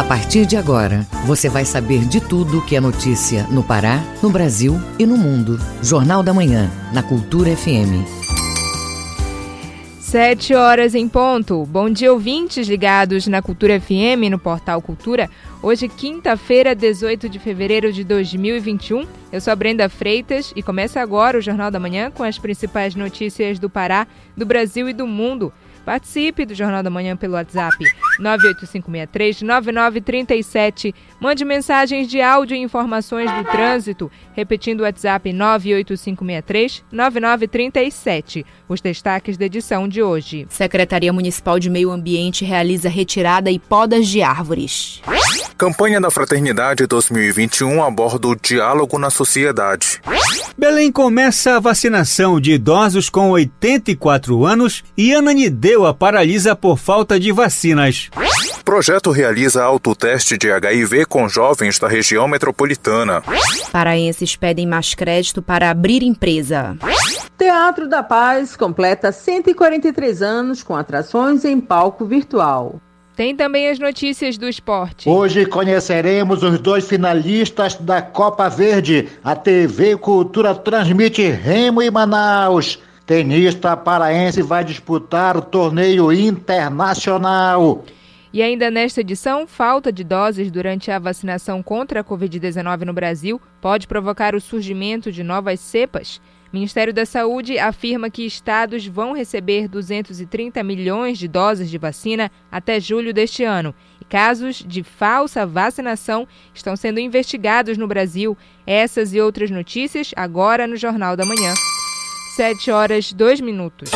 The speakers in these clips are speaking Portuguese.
A partir de agora, você vai saber de tudo que é notícia no Pará, no Brasil e no mundo. Jornal da Manhã, na Cultura FM. Sete horas em ponto. Bom dia, ouvintes ligados na Cultura FM, no Portal Cultura. Hoje, quinta-feira, 18 de fevereiro de 2021. Eu sou a Brenda Freitas e começa agora o Jornal da Manhã com as principais notícias do Pará, do Brasil e do mundo. Participe do Jornal da Manhã pelo WhatsApp 98563-9937. Mande mensagens de áudio e informações do trânsito, repetindo o WhatsApp 98563-9937. Os destaques da edição de hoje. Secretaria Municipal de Meio Ambiente realiza retirada e podas de árvores. Campanha da Fraternidade 2021 aborda o diálogo na sociedade. Belém começa a vacinação de idosos com 84 anos e Ananindeua paralisa por falta de vacinas. Projeto realiza autoteste de HIV com jovens da região metropolitana. Paraenses pedem mais crédito para abrir empresa. Teatro da Paz completa 143 anos com atrações em palco virtual. Tem também as notícias do esporte. Hoje conheceremos os dois finalistas da Copa Verde. A TV Cultura transmite Remo e Manaus. Tenista paraense vai disputar o torneio internacional. E ainda nesta edição, falta de doses durante a vacinação contra a Covid-19 no Brasil pode provocar o surgimento de novas cepas. O Ministério da Saúde afirma que estados vão receber 230 milhões de doses de vacina até julho deste ano. E casos de falsa vacinação estão sendo investigados no Brasil. Essas e outras notícias agora no Jornal da Manhã. 7 horas 2 minutos.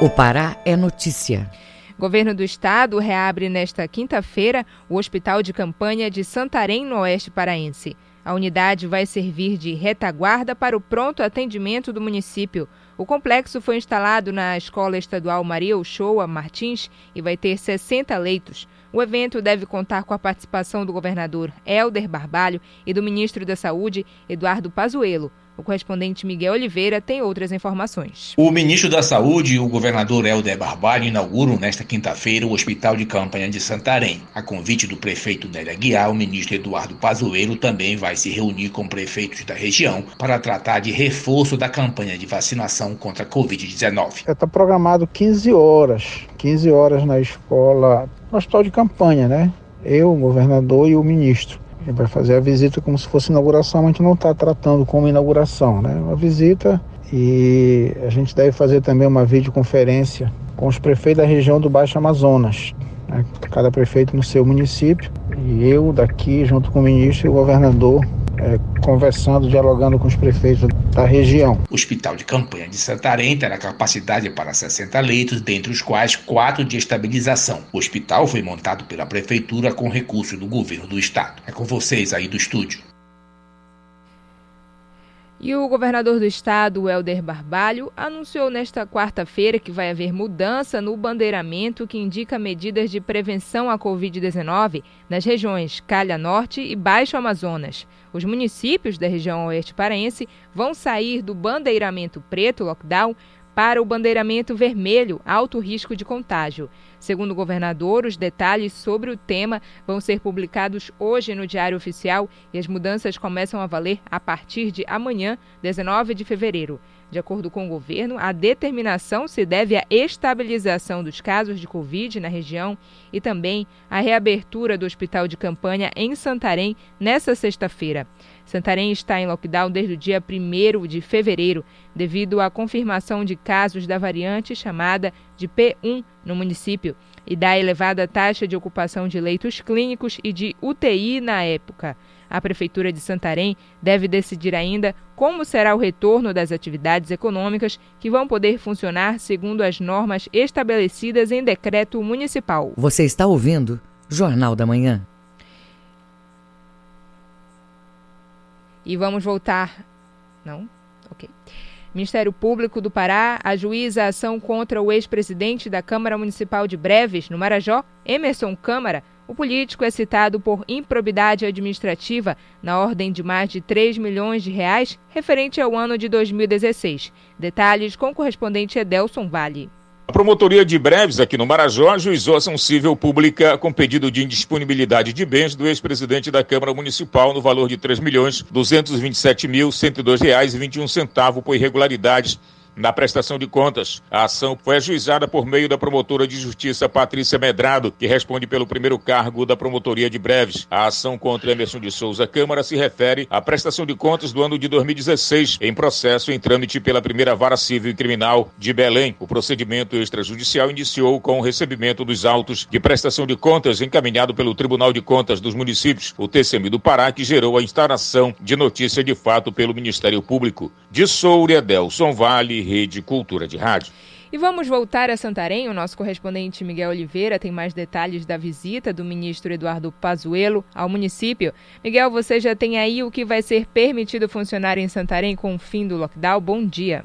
O Pará é notícia. Governo do Estado reabre nesta quinta-feira o Hospital de Campanha de Santarém, no Oeste Paraense. A unidade vai servir de retaguarda para o pronto atendimento do município. O complexo foi instalado na Escola Estadual Maria Uchoa Martins e vai ter 60 leitos. O evento deve contar com a participação do governador Helder Barbalho e do ministro da Saúde, Eduardo Pazuello. O correspondente Miguel Oliveira tem outras informações. O ministro da Saúde e o governador Helder Barbalho inauguram nesta quinta-feira o Hospital de Campanha de Santarém. A convite do prefeito Nélia Guiar, o ministro Eduardo Pazuello também vai se reunir com prefeitos da região para tratar de reforço da campanha de vacinação contra a Covid-19. Está programado 15 horas, 15 horas na escola, no hospital de campanha, né? Eu, o governador e o ministro. Vai fazer a visita como se fosse inauguração, mas a gente não está tratando como inauguração, né? Uma visita e a gente deve fazer também uma videoconferência com os prefeitos da região do Baixo Amazonas, né? cada prefeito no seu município, e eu daqui, junto com o ministro e o governador, é, conversando, dialogando com os prefeitos da região. O Hospital de Campanha de Santarém terá capacidade para 60 leitos, dentre os quais quatro de estabilização. O hospital foi montado pela Prefeitura com recurso do governo do estado. É com vocês aí do estúdio. E o governador do estado, Helder Barbalho, anunciou nesta quarta-feira que vai haver mudança no bandeiramento que indica medidas de prevenção à Covid-19 nas regiões Calha Norte e Baixo Amazonas. Os municípios da região oeste paraense vão sair do bandeiramento preto, lockdown, para o bandeiramento vermelho, alto risco de contágio. Segundo o governador, os detalhes sobre o tema vão ser publicados hoje no Diário Oficial e as mudanças começam a valer a partir de amanhã, 19 de fevereiro. De acordo com o governo, a determinação se deve à estabilização dos casos de Covid na região e também à reabertura do hospital de campanha em Santarém nesta sexta-feira. Santarém está em lockdown desde o dia 1 de fevereiro, devido à confirmação de casos da variante chamada de P1 no município e da elevada taxa de ocupação de leitos clínicos e de UTI na época. A Prefeitura de Santarém deve decidir ainda como será o retorno das atividades econômicas que vão poder funcionar segundo as normas estabelecidas em decreto municipal. Você está ouvindo Jornal da Manhã. E vamos voltar. Não? Ok. Ministério Público do Pará ajuiza a ação contra o ex-presidente da Câmara Municipal de Breves, no Marajó, Emerson Câmara. O político é citado por improbidade administrativa na ordem de mais de 3 milhões de reais referente ao ano de 2016. Detalhes com o correspondente Edelson Vale. A promotoria de breves aqui no Marajó ajuizou ação civil pública com pedido de indisponibilidade de bens do ex-presidente da Câmara Municipal no valor de R$ 3.227.102,21 por irregularidades na prestação de contas. A ação foi ajuizada por meio da promotora de justiça Patrícia Medrado, que responde pelo primeiro cargo da promotoria de breves. A ação contra Emerson de Souza Câmara se refere à prestação de contas do ano de 2016, em processo em trâmite pela primeira vara civil e criminal de Belém. O procedimento extrajudicial iniciou com o recebimento dos autos de prestação de contas encaminhado pelo Tribunal de Contas dos Municípios, o TCM do Pará, que gerou a instalação de notícia de fato pelo Ministério Público. De Soura, Delson Vale, Rede Cultura de Rádio. E vamos voltar a Santarém. O nosso correspondente Miguel Oliveira tem mais detalhes da visita do ministro Eduardo Pazuello ao município. Miguel, você já tem aí o que vai ser permitido funcionar em Santarém com o fim do lockdown? Bom dia.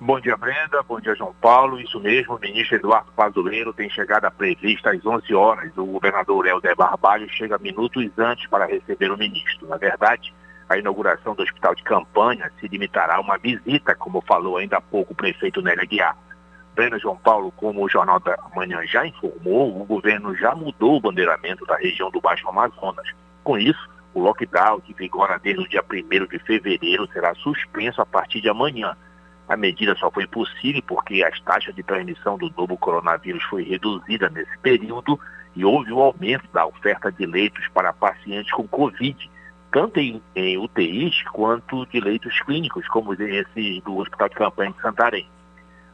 Bom dia, Brenda. Bom dia, João Paulo. Isso mesmo, o ministro Eduardo Pazuello tem chegada prevista às 11 horas. O governador Helder Barbalho chega minutos antes para receber o ministro. Na verdade, a inauguração do hospital de campanha se limitará a uma visita, como falou ainda há pouco o prefeito Nélia Guiar. Breno João Paulo, como o Jornal da Manhã já informou, o governo já mudou o bandeiramento da região do Baixo Amazonas. Com isso, o lockdown, que vigora desde o dia 1 de fevereiro, será suspenso a partir de amanhã. A medida só foi possível porque as taxas de transmissão do novo coronavírus foi reduzida nesse período e houve um aumento da oferta de leitos para pacientes com Covid, tanto em, em UTIs quanto de leitos clínicos, como esse do Hospital de Campanha de Santarém.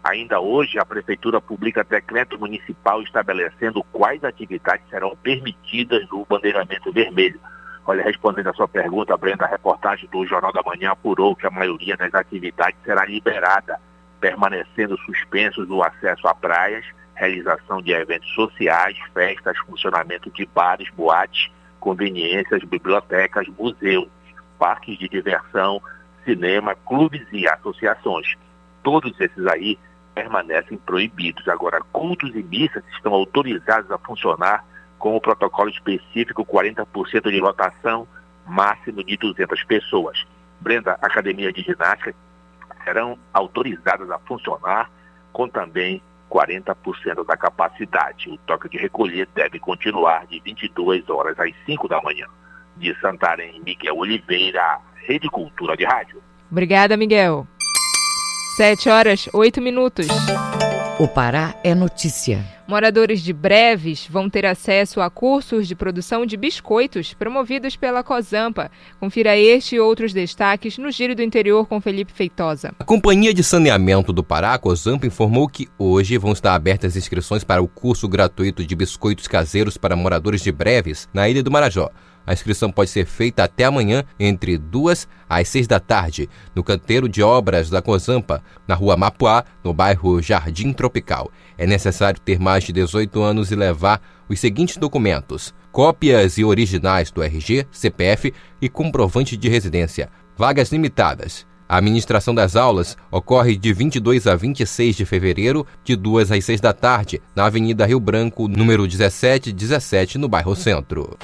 Ainda hoje, a Prefeitura publica decreto municipal estabelecendo quais atividades serão permitidas no bandeiramento vermelho. Olha, respondendo a sua pergunta, Brenda, a reportagem do Jornal da Manhã apurou que a maioria das atividades será liberada, permanecendo suspensos o acesso a praias, realização de eventos sociais, festas, funcionamento de bares, boates, conveniências, bibliotecas, museus, parques de diversão, cinema, clubes e associações. Todos esses aí permanecem proibidos. Agora, cultos e missas estão autorizados a funcionar com o protocolo específico 40% de lotação, máximo de 200 pessoas. Brenda, academia de ginástica serão autorizadas a funcionar com também 40% da capacidade. O toque de recolher deve continuar de 22 horas às 5 da manhã. De Santarém, Miguel Oliveira, Rede Cultura de Rádio. Obrigada, Miguel. 7 horas, 8 minutos. O Pará é notícia. Moradores de Breves vão ter acesso a cursos de produção de biscoitos promovidos pela Cozampa. Confira este e outros destaques no Giro do Interior com Felipe Feitosa. A Companhia de Saneamento do Pará, Cozampa, informou que hoje vão estar abertas inscrições para o curso gratuito de biscoitos caseiros para moradores de Breves na Ilha do Marajó. A inscrição pode ser feita até amanhã, entre 2 às 6 da tarde, no canteiro de obras da Cozampa, na rua Mapuá, no bairro Jardim Tropical. É necessário ter mais de 18 anos e levar os seguintes documentos: cópias e originais do RG, CPF e comprovante de residência. Vagas limitadas. A administração das aulas ocorre de 22 a 26 de fevereiro, de 2 às 6 da tarde, na Avenida Rio Branco, número 1717, no bairro Centro.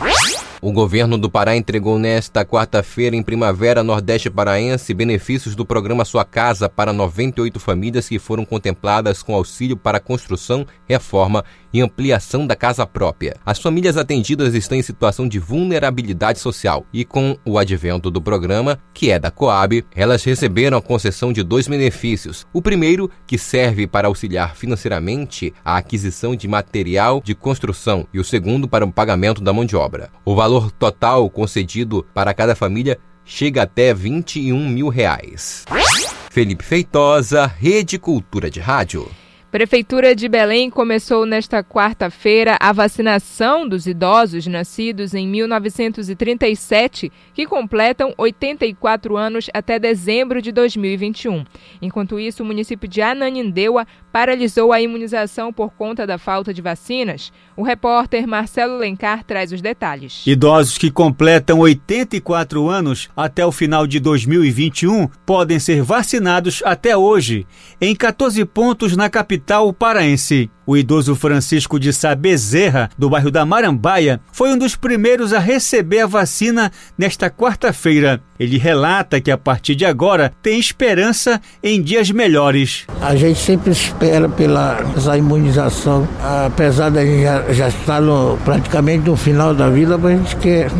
O governo do Pará entregou nesta quarta-feira em Primavera Nordeste Paraense benefícios do programa Sua Casa para 98 famílias que foram contempladas com auxílio para construção, reforma e ampliação da casa própria. As famílias atendidas estão em situação de vulnerabilidade social e com o advento do programa, que é da Coab, elas receberam a concessão de dois benefícios. O primeiro, que serve para auxiliar financeiramente a aquisição de material de construção e o segundo para o pagamento da mão de obra. O valor total concedido para cada família chega até 21 mil reais. Felipe Feitosa, Rede Cultura de Rádio. Prefeitura de Belém começou nesta quarta-feira a vacinação dos idosos nascidos em 1937, que completam 84 anos até dezembro de 2021. Enquanto isso, o município de Ananindeua paralisou a imunização por conta da falta de vacinas. O repórter Marcelo Lencar traz os detalhes. Idosos que completam 84 anos até o final de 2021 podem ser vacinados até hoje em 14 pontos na capital capital paraense. O idoso Francisco de Sá Bezerra, do bairro da Marambaia, foi um dos primeiros a receber a vacina nesta quarta-feira. Ele relata que a partir de agora tem esperança em dias melhores. A gente sempre espera pela essa imunização, apesar de a gente já, já estar no, praticamente no final da vida, mas a gente quer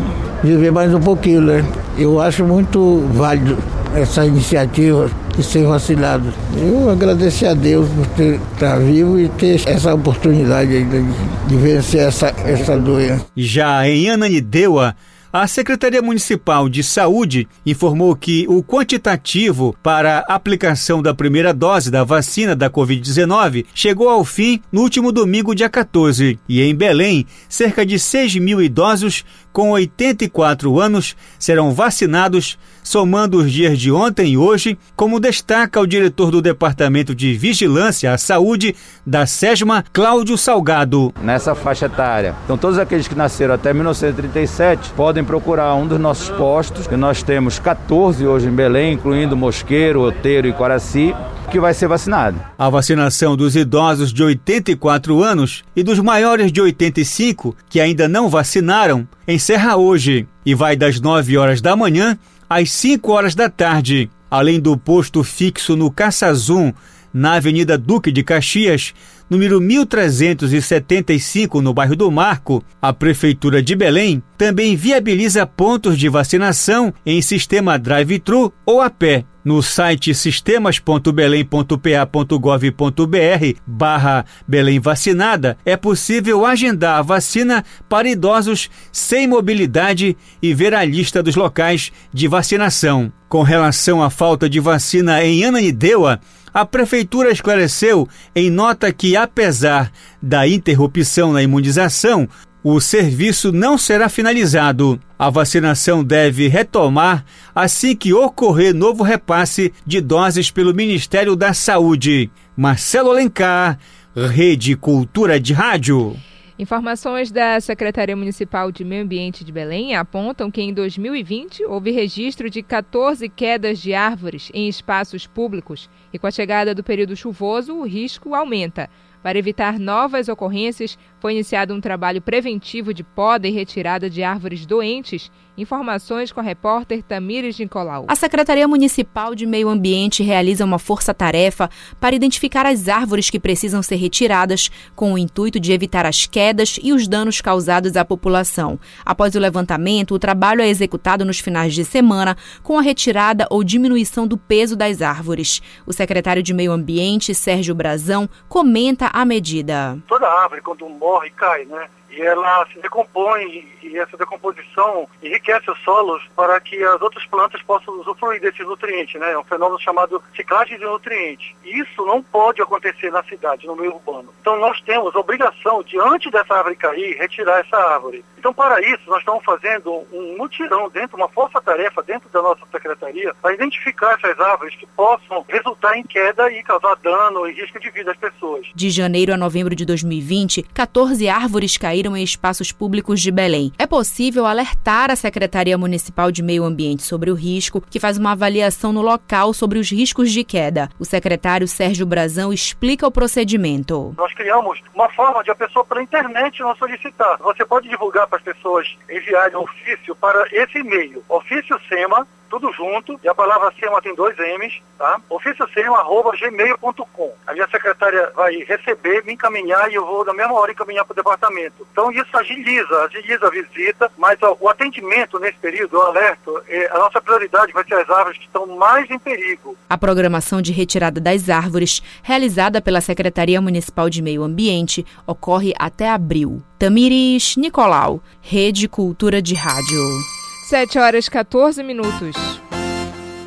viver mais um pouquinho, né? Eu acho muito válido essa iniciativa de ser vacinado. Eu agradecer a Deus por ter, estar vivo e ter essa oportunidade ainda de, de vencer essa, essa doença. Já em Ananindeua, a Secretaria Municipal de Saúde informou que o quantitativo para aplicação da primeira dose da vacina da Covid-19 chegou ao fim no último domingo, dia 14. E em Belém, cerca de 6 mil idosos com 84 anos serão vacinados, somando os dias de ontem e hoje, como destaca o diretor do Departamento de Vigilância à Saúde da SESMA, Cláudio Salgado. Nessa faixa etária. Então, todos aqueles que nasceram até 1937 podem procurar um dos nossos postos, que nós temos 14 hoje em Belém, incluindo Mosqueiro, Oteiro e Coraci que vai ser vacinado. A vacinação dos idosos de 84 anos e dos maiores de 85 que ainda não vacinaram encerra hoje e vai das 9 horas da manhã às 5 horas da tarde. Além do posto fixo no Caçazum, na Avenida Duque de Caxias, número 1375, no bairro do Marco, a Prefeitura de Belém também viabiliza pontos de vacinação em sistema drive-thru ou a pé. No site sistemas.belém.pa.gov.br barra Belém Vacinada é possível agendar a vacina para idosos sem mobilidade e ver a lista dos locais de vacinação. Com relação à falta de vacina em Ananindeua, a Prefeitura esclareceu em nota que, apesar da interrupção na imunização, o serviço não será finalizado. A vacinação deve retomar assim que ocorrer novo repasse de doses pelo Ministério da Saúde. Marcelo Alencar, Rede Cultura de Rádio. Informações da Secretaria Municipal de Meio Ambiente de Belém apontam que em 2020 houve registro de 14 quedas de árvores em espaços públicos e com a chegada do período chuvoso o risco aumenta. Para evitar novas ocorrências, foi iniciado um trabalho preventivo de poda e retirada de árvores doentes. Informações com a repórter Tamires Nicolau. A Secretaria Municipal de Meio Ambiente realiza uma força-tarefa para identificar as árvores que precisam ser retiradas, com o intuito de evitar as quedas e os danos causados à população. Após o levantamento, o trabalho é executado nos finais de semana, com a retirada ou diminuição do peso das árvores. O secretário de Meio Ambiente, Sérgio Brazão, comenta a medida. Toda árvore, quando morre, cai, né? E ela se decompõe e essa decomposição enriquece os solos para que as outras plantas possam usufruir desses nutrientes, né? É um fenômeno chamado ciclagem de nutrientes. Isso não pode acontecer na cidade, no meio urbano. Então nós temos a obrigação de, antes dessa árvore cair, retirar essa árvore. Então para isso nós estamos fazendo um mutirão dentro, uma força-tarefa dentro da nossa secretaria para identificar essas árvores que possam resultar em queda e causar dano e risco de vida às pessoas. De janeiro a novembro de 2020, 14 árvores caíram em espaços públicos de Belém. É possível alertar a Secretaria Municipal de Meio Ambiente sobre o risco, que faz uma avaliação no local sobre os riscos de queda. O secretário Sérgio Brazão explica o procedimento. Nós criamos uma forma de a pessoa pela internet não solicitar. Você pode divulgar para as pessoas enviarem um ofício para esse e-mail, ofício SEMA, tudo junto, e a palavra SEMA tem dois M's, tá? oficiosema.gmail.com. A minha secretária vai receber, me encaminhar e eu vou na mesma hora encaminhar para o departamento. Então isso agiliza, agiliza a visita, mas ó, o atendimento nesse período, o alerto, é, a nossa prioridade vai ser as árvores que estão mais em perigo. A programação de retirada das árvores, realizada pela Secretaria Municipal de Meio Ambiente, ocorre até abril. Tamires Nicolau, Rede Cultura de Rádio. 7 horas 14 minutos.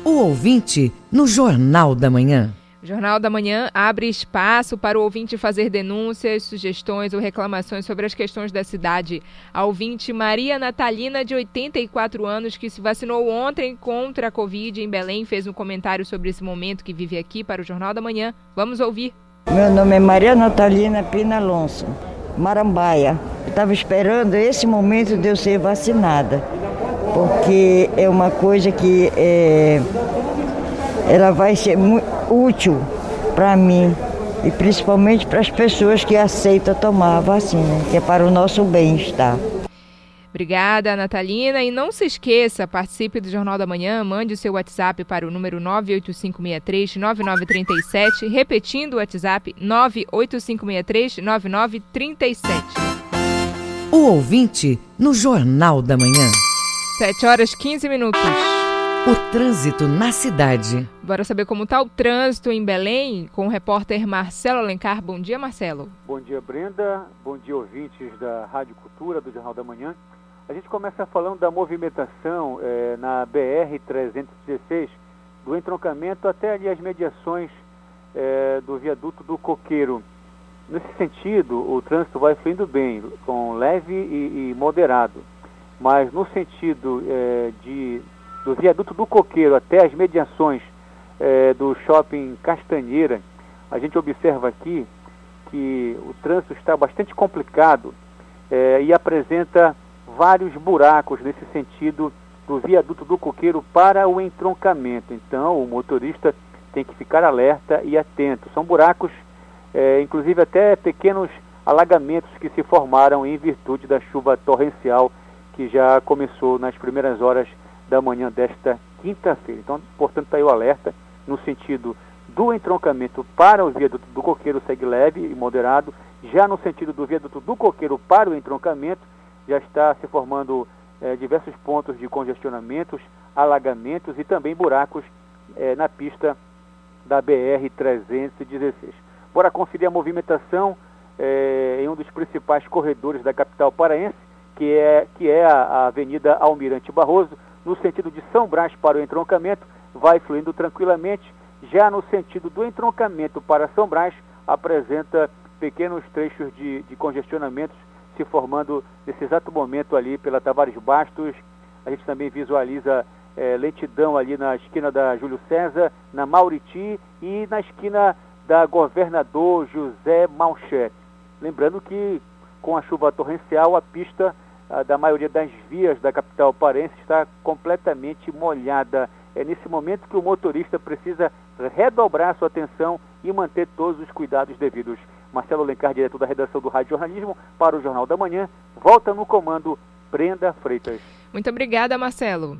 O ouvinte no Jornal da Manhã. O Jornal da Manhã abre espaço para o ouvinte fazer denúncias, sugestões ou reclamações sobre as questões da cidade. A ouvinte Maria Natalina, de 84 anos, que se vacinou ontem contra a Covid em Belém, fez um comentário sobre esse momento que vive aqui para o Jornal da Manhã. Vamos ouvir. Meu nome é Maria Natalina Pina Alonso, Marambaia. Estava esperando esse momento de eu ser vacinada porque é uma coisa que é, ela vai ser muito útil para mim, e principalmente para as pessoas que aceitam tomar a vacina, que é para o nosso bem-estar. Obrigada, Natalina. E não se esqueça, participe do Jornal da Manhã, mande o seu WhatsApp para o número 98563-9937, repetindo o WhatsApp 98563-9937. O ouvinte no Jornal da Manhã. 7 horas 15 minutos. O trânsito na cidade. Bora saber como está o trânsito em Belém com o repórter Marcelo Alencar. Bom dia, Marcelo. Bom dia, Brenda. Bom dia, ouvintes da Rádio Cultura do Jornal da Manhã. A gente começa falando da movimentação é, na BR-316, do entroncamento até ali as mediações é, do viaduto do Coqueiro. Nesse sentido, o trânsito vai fluindo bem, com leve e, e moderado. Mas no sentido é, de, do viaduto do Coqueiro até as mediações do shopping Castanheira, a gente observa aqui que o trânsito está bastante complicado e apresenta vários buracos nesse sentido do viaduto do Coqueiro para o entroncamento. Então, o motorista tem que ficar alerta e atento. São buracos, é, inclusive até pequenos alagamentos que se formaram em virtude da chuva torrencial que já começou nas primeiras horas da manhã desta quinta-feira. Então, portanto, está aí o alerta no sentido do entroncamento para o viaduto do Coqueiro segue leve e moderado, já no sentido do viaduto do Coqueiro para o entroncamento já está se formando é, diversos pontos de congestionamentos, alagamentos e também buracos é, na pista da BR-316. Bora conferir a movimentação é, em um dos principais corredores da capital paraense, que é, que é a, Avenida Almirante Barroso, no sentido de São Brás para o entroncamento, vai fluindo tranquilamente. Já no sentido do entroncamento para São Brás, apresenta pequenos trechos de, de congestionamentos se formando nesse exato momento ali pela Tavares Bastos. A gente também visualiza é, lentidão ali na esquina da Júlio César, na Mauriti e na esquina da Governador José Malchete. Lembrando que com a chuva torrencial, a pista da maioria das vias da capital parense está completamente molhada. É nesse momento que o motorista precisa redobrar sua atenção e manter todos os cuidados devidos. Marcelo Lencar, diretor da redação do Rádio Jornalismo, para o Jornal da Manhã. Volta no comando Brenda Freitas. Muito obrigada, Marcelo.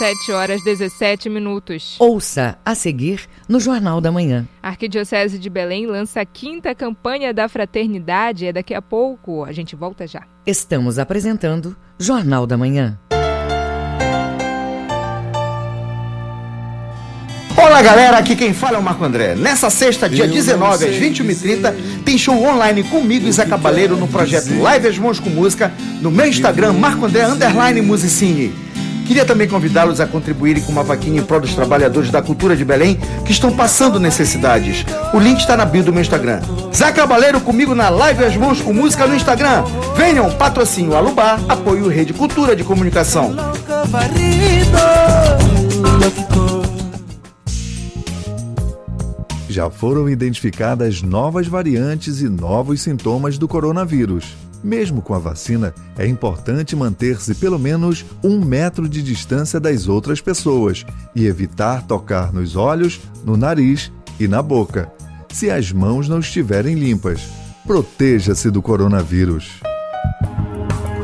7 horas 17 minutos. Ouça a seguir no Jornal da Manhã. A Arquidiocese de Belém lança a quinta campanha da fraternidade. É daqui a pouco. A gente volta já. Estamos apresentando Jornal da Manhã. Olá galera, aqui quem fala é o Marco André. Nessa sexta, dia 19 às 21h30, tem show online comigo e Zé Cabaleiro no projeto Live as Mãos com Música no meu Instagram, Marco André Underline Musicine. Queria também convidá-los a contribuírem com uma vaquinha em prol dos trabalhadores da cultura de Belém que estão passando necessidades. O link está na bio do meu Instagram. Zé Cabaleiro comigo na Live as Mãos com Música no Instagram. Venham, patrocínio Alubar, apoio Rede Cultura de Comunicação. já foram identificadas novas variantes e novos sintomas do coronavírus. Mesmo com a vacina, é importante manter-se pelo menos um metro de distância das outras pessoas e evitar tocar nos olhos, no nariz e na boca, se as mãos não estiverem limpas. Proteja-se do coronavírus.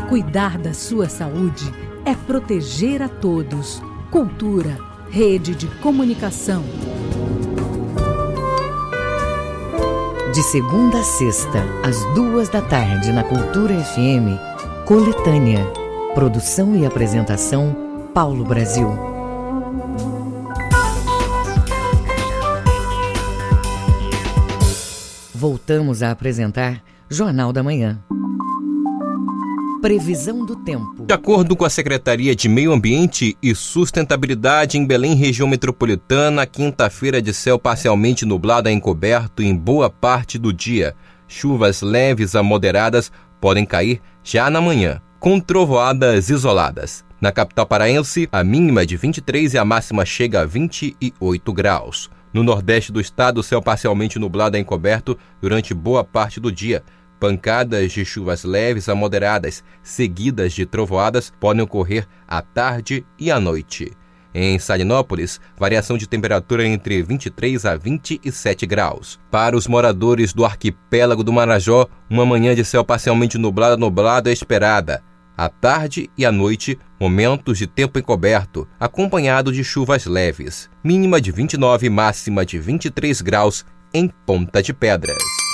Cuidar da sua saúde é proteger a todos. Cultura, rede de comunicação. De segunda a sexta, às duas da tarde, na Cultura FM, Coletânea. Produção e apresentação, Paulo Brasil. Voltamos a apresentar Jornal da Manhã. Previsão do tempo. De acordo com a Secretaria de Meio Ambiente e Sustentabilidade em Belém, região metropolitana, quinta-feira de céu parcialmente nublado a encoberto em boa parte do dia. Chuvas leves a moderadas podem cair já na manhã, com trovoadas isoladas. Na capital paraense, a mínima é de 23 e a máxima chega a 28 graus. No nordeste do estado, céu parcialmente nublado a encoberto durante boa parte do dia. Pancadas de chuvas leves a moderadas, seguidas de trovoadas, podem ocorrer à tarde e à noite. Em Salinópolis, variação de temperatura entre 23 a 27 graus. Para os moradores do arquipélago do Marajó, uma manhã de céu parcialmente nublado nublado é esperada. À tarde e à noite, momentos de tempo encoberto, acompanhado de chuvas leves. Mínima de 29, máxima de 23 graus em Ponta de Pedras.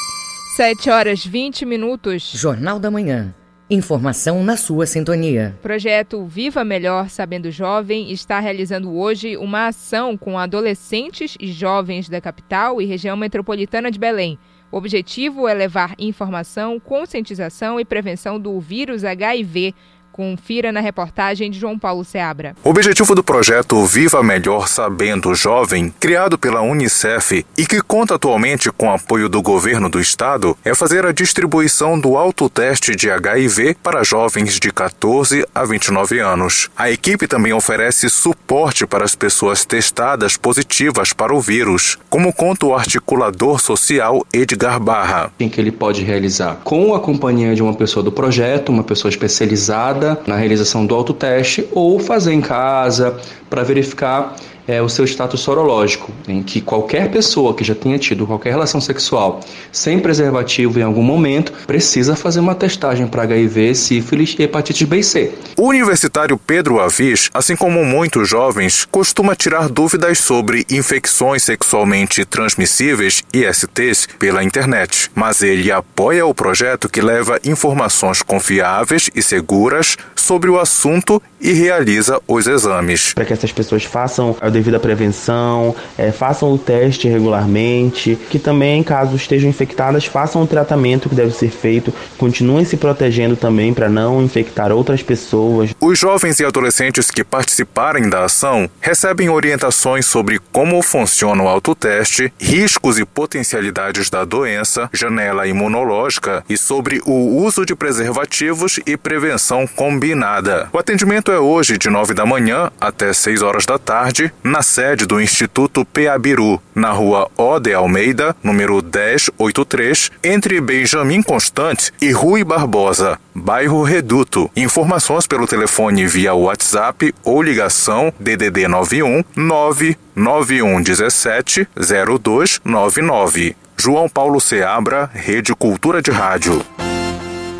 7 horas 20 minutos. Jornal da Manhã. Informação na sua sintonia. Projeto Viva Melhor Sabendo Jovem está realizando hoje uma ação com adolescentes e jovens da capital e região metropolitana de Belém. O objetivo é levar informação, conscientização e prevenção do vírus HIV Confira na reportagem de João Paulo Seabra. O objetivo do projeto Viva Melhor Sabendo Jovem, criado pela Unicef e que conta atualmente com apoio do governo do estado, é fazer a distribuição do autoteste de HIV para jovens de 14 a 29 anos. A equipe também oferece suporte para as pessoas testadas positivas para o vírus, como conta o articulador social Edgar Barra. Em que ele pode realizar com a companhia de uma pessoa do projeto, uma pessoa especializada na realização do autoteste ou fazer em casa para verificar é, o seu status sorológico, em que qualquer pessoa que já tenha tido qualquer relação sexual sem preservativo em algum momento precisa fazer uma testagem para HIV, sífilis e hepatite B e C. O universitário Pedro Avis, assim como muitos jovens, costuma tirar dúvidas sobre infecções sexualmente transmissíveis, ISTs, pela internet, mas ele apoia o projeto que leva informações confiáveis e seguras sobre o assunto e realiza os exames. Para que essas pessoas façam a devida prevenção, é, façam o teste regularmente, que também, caso estejam infectadas, façam o tratamento que deve ser feito, continuem se protegendo também para não infectar outras pessoas. Os jovens e adolescentes que participarem da ação recebem orientações sobre como funciona o autoteste, riscos e potencialidades da doença, janela imunológica e sobre o uso de preservativos e prevenção combinada. O atendimento é hoje de 9 da manhã até 6 horas da tarde na sede do Instituto Peabiru, na rua Ode Almeida, número 1083, entre Benjamin Constante e Rui Barbosa, bairro Reduto. Informações pelo telefone via WhatsApp ou ligação DDD 91 99117 0299. João Paulo Seabra, Rede Cultura de Rádio.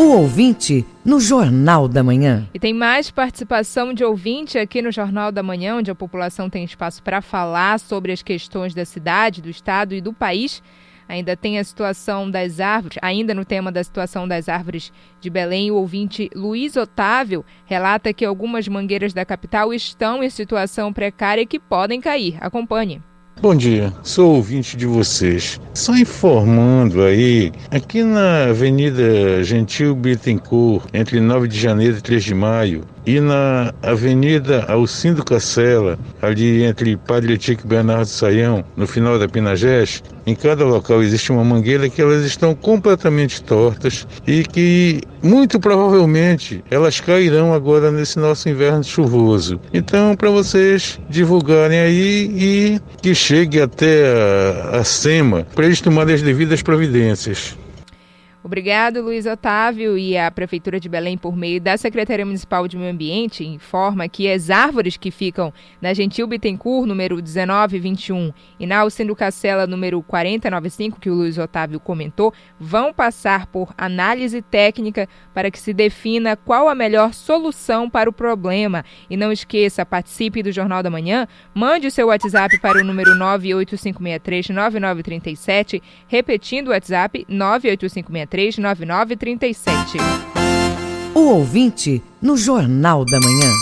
O ouvinte no Jornal da Manhã. E tem mais participação de ouvinte aqui no Jornal da Manhã, onde a população tem espaço para falar sobre as questões da cidade, do estado e do país. Ainda tem a situação das árvores, ainda no tema da situação das árvores de Belém, o ouvinte Luiz Otávio relata que algumas mangueiras da capital estão em situação precária e que podem cair. Acompanhe. Bom dia, sou ouvinte de vocês. Só informando aí, aqui na Avenida Gentil Bittencourt, entre 9 de janeiro e 3 de maio, e na Avenida Alcindo Cacela, ali entre Padre Etique e Bernardo Saião, no final da Pinagés, em cada local existe uma mangueira que elas estão completamente tortas e que muito provavelmente elas cairão agora nesse nosso inverno chuvoso. Então, para vocês divulgarem aí e que chegue até a, a SEMA para eles tomarem as devidas providências. Obrigado, Luiz Otávio. E a Prefeitura de Belém, por meio da Secretaria Municipal de Meio Ambiente, informa que as árvores que ficam na Gentil Bittencourt, número 1921, e na Alcindo Cacela, número 4095, que o Luiz Otávio comentou, vão passar por análise técnica para que se defina qual a melhor solução para o problema. E não esqueça, participe do Jornal da Manhã, mande o seu WhatsApp para o número 985639937, repetindo o WhatsApp 98563 339937. O ouvinte no Jornal da Manhã.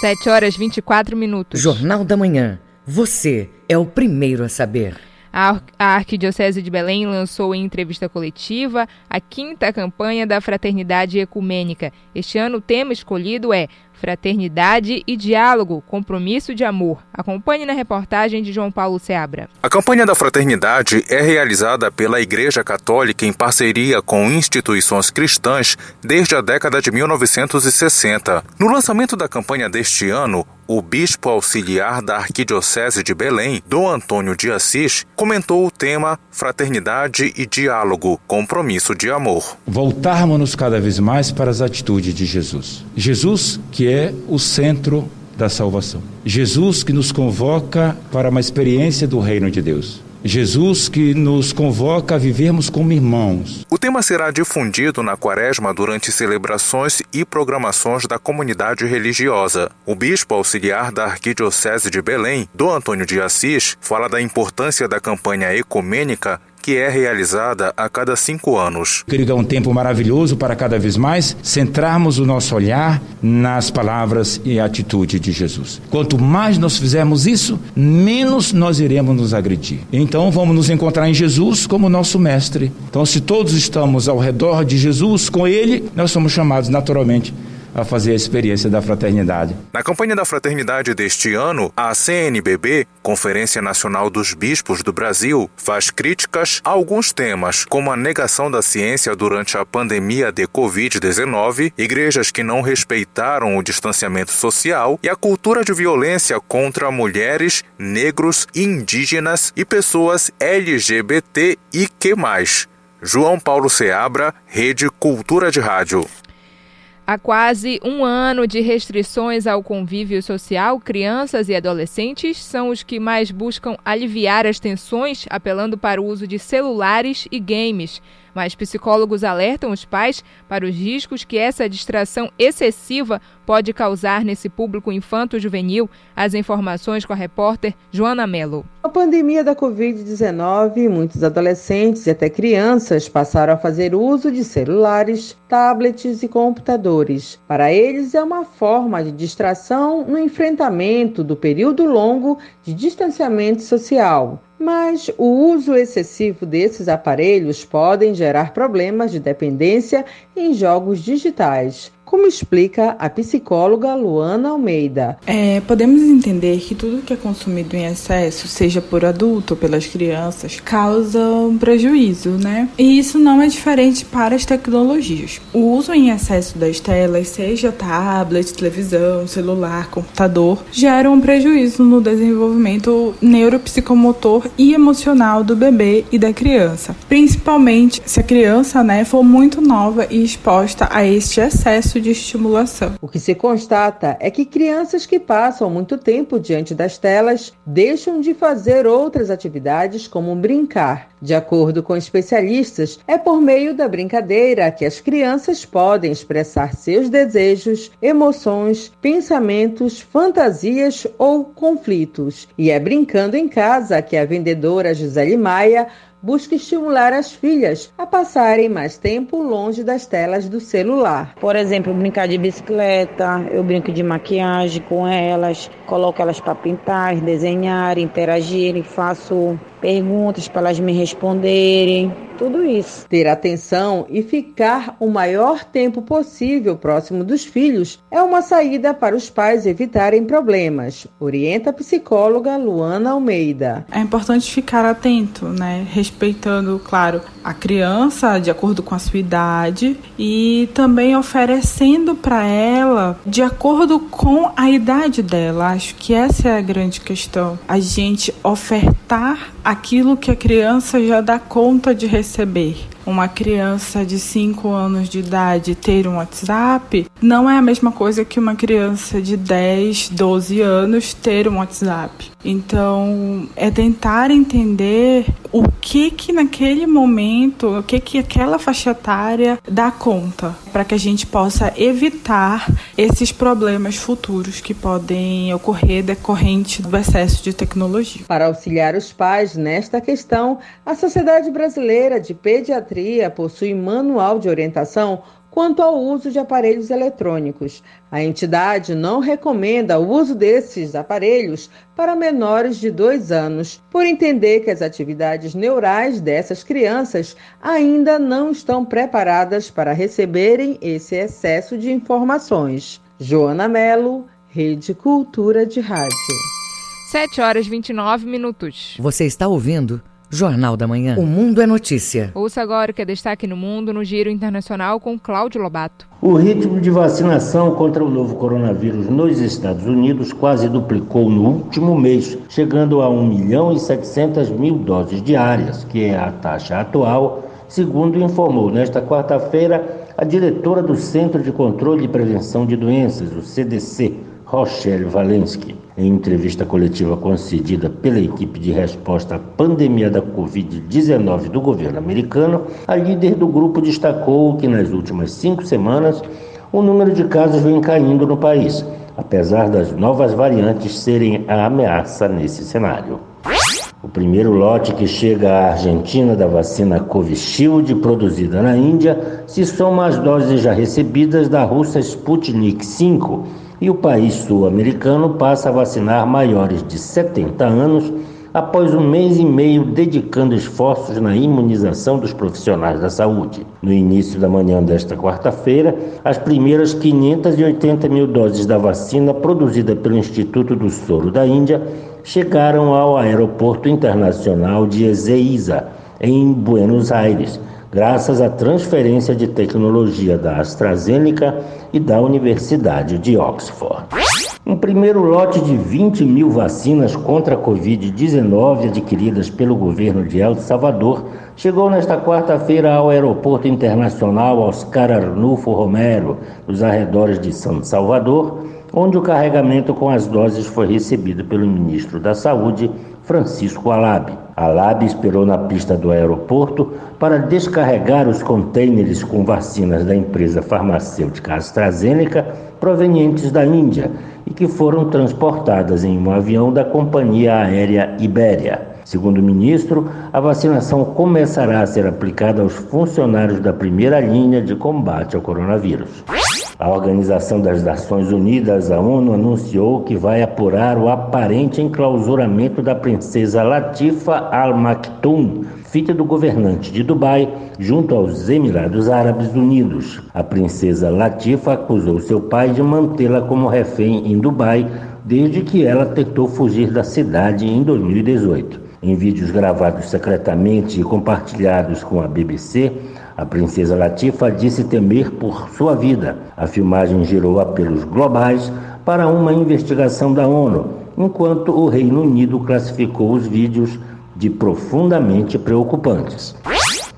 7 horas 24 minutos. Jornal da Manhã. Você é o primeiro a saber. A Arquidiocese de Belém lançou em entrevista coletiva a quinta campanha da Fraternidade Ecumênica. Este ano o tema escolhido é Fraternidade e diálogo, compromisso de amor. Acompanhe na reportagem de João Paulo Seabra. A campanha da fraternidade é realizada pela Igreja Católica em parceria com instituições cristãs desde a década de 1960. No lançamento da campanha deste ano, o bispo auxiliar da Arquidiocese de Belém, Dom Antônio de Assis, comentou o tema Fraternidade e Diálogo, Compromisso de Amor. Voltarmos-nos cada vez mais para as atitudes de Jesus. Jesus, que é o centro da salvação. Jesus que nos convoca para uma experiência do reino de Deus. Jesus que nos convoca a vivermos como irmãos. O tema será difundido na quaresma durante celebrações e programações da comunidade religiosa. O bispo auxiliar da Arquidiocese de Belém, Dom Antônio de Assis, fala da importância da campanha ecumênica que é realizada a cada cinco anos. Querido, é um tempo maravilhoso para cada vez mais centrarmos o nosso olhar nas palavras e atitude de Jesus. Quanto mais nós fizermos isso, menos nós iremos nos agredir. Então vamos nos encontrar em Jesus como nosso mestre. Então, se todos estamos ao redor de Jesus, com Ele, nós somos chamados naturalmente a fazer a experiência da fraternidade. Na campanha da fraternidade deste ano, a CNBB, Conferência Nacional dos Bispos do Brasil, faz críticas a alguns temas, como a negação da ciência durante a pandemia de Covid-19, igrejas que não respeitaram o distanciamento social e a cultura de violência contra mulheres, negros, indígenas e pessoas LGBT e que mais. João Paulo Seabra, Rede Cultura de Rádio. Há quase um ano de restrições ao convívio social, crianças e adolescentes são os que mais buscam aliviar as tensões, apelando para o uso de celulares e games. Mas psicólogos alertam os pais para os riscos que essa distração excessiva pode causar nesse público infanto-juvenil. As informações com a repórter Joana Mello. A pandemia da Covid-19, muitos adolescentes e até crianças passaram a fazer uso de celulares, tablets e computadores. Para eles, é uma forma de distração no enfrentamento do período longo de distanciamento social. Mas o uso excessivo desses aparelhos podem gerar problemas de dependência em jogos digitais como explica a psicóloga Luana Almeida. É, podemos entender que tudo que é consumido em excesso, seja por adulto ou pelas crianças, causa um prejuízo, né? E isso não é diferente para as tecnologias. O uso em excesso das telas, seja tablet, televisão, celular, computador, gera um prejuízo no desenvolvimento neuropsicomotor e emocional do bebê e da criança, principalmente se a criança, né, for muito nova e exposta a este excesso de estimulação. O que se constata é que crianças que passam muito tempo diante das telas deixam de fazer outras atividades como brincar. De acordo com especialistas, é por meio da brincadeira que as crianças podem expressar seus desejos, emoções, pensamentos, fantasias ou conflitos. E é brincando em casa que a vendedora Gisele Maia busca estimular as filhas a passarem mais tempo longe das telas do celular. Por exemplo, brincar de bicicleta, eu brinco de maquiagem com elas, coloco elas para pintar, desenhar, interagirem, faço perguntas para elas me responderem, tudo isso. Ter atenção e ficar o maior tempo possível próximo dos filhos é uma saída para os pais evitarem problemas, orienta a psicóloga Luana Almeida. É importante ficar atento, né? Respeitando, claro, a criança de acordo com a sua idade e também oferecendo para ela de acordo com a idade dela. Acho que essa é a grande questão. A gente ofertar aquilo que a criança já dá conta de receber uma criança de 5 anos de idade ter um WhatsApp não é a mesma coisa que uma criança de 10, 12 anos ter um WhatsApp. Então, é tentar entender o que que naquele momento, o que que aquela faixa etária dá conta, para que a gente possa evitar esses problemas futuros que podem ocorrer decorrente do excesso de tecnologia. Para auxiliar os pais nesta questão, a Sociedade Brasileira de Pediatria pediatria possui manual de orientação quanto ao uso de aparelhos eletrônicos. A entidade não recomenda o uso desses aparelhos para menores de dois anos, por entender que as atividades neurais dessas crianças ainda não estão preparadas para receberem esse excesso de informações. Joana Melo, Rede Cultura de Rádio. 7 horas e 29 minutos. Você está ouvindo? Jornal da Manhã. O Mundo é Notícia. Ouça agora o que é destaque no mundo no Giro Internacional com Cláudio Lobato. O ritmo de vacinação contra o novo coronavírus nos Estados Unidos quase duplicou no último mês, chegando a 1 milhão e 700 mil doses diárias, que é a taxa atual, segundo informou nesta quarta-feira a diretora do Centro de Controle e Prevenção de Doenças, o CDC, Rochelle Walensky. Em entrevista coletiva concedida pela equipe de resposta à pandemia da Covid-19 do governo americano, a líder do grupo destacou que nas últimas cinco semanas o número de casos vem caindo no país, apesar das novas variantes serem a ameaça nesse cenário. O primeiro lote que chega à Argentina da vacina Covishield, produzida na Índia, se soma às doses já recebidas da russa Sputnik V, e o país sul-americano passa a vacinar maiores de 70 anos após um mês e meio dedicando esforços na imunização dos profissionais da saúde. No início da manhã desta quarta-feira, as primeiras 580 mil doses da vacina produzida pelo Instituto do Soro da Índia chegaram ao Aeroporto Internacional de Ezeiza, em Buenos Aires, graças à transferência de tecnologia da AstraZeneca e da Universidade de Oxford. Um primeiro lote de 20 mil vacinas contra a Covid-19 adquiridas pelo governo de El Salvador chegou nesta quarta-feira ao Aeroporto Internacional Oscar Arnulfo Romero, nos arredores de São Salvador, onde o carregamento com as doses foi recebido pelo ministro da Saúde, Francisco Alab. Alab esperou na pista do aeroporto para descarregar os contêineres com vacinas da empresa farmacêutica AstraZeneca provenientes da Índia e que foram transportadas em um avião da companhia aérea Ibéria. Segundo o ministro, a vacinação começará a ser aplicada aos funcionários da primeira linha de combate ao coronavírus. A Organização das Nações Unidas, a ONU, anunciou que vai apurar o aparente enclausuramento da princesa Latifa Al Maktoum, filha do governante de Dubai, junto aos Emirados Árabes Unidos. A princesa Latifa acusou seu pai de mantê-la como refém em Dubai desde que ela tentou fugir da cidade em 2018. Em vídeos gravados secretamente e compartilhados com a BBC, a princesa Latifa disse temer por sua vida. A filmagem gerou apelos globais para uma investigação da ONU, enquanto o Reino Unido classificou os vídeos de profundamente preocupantes.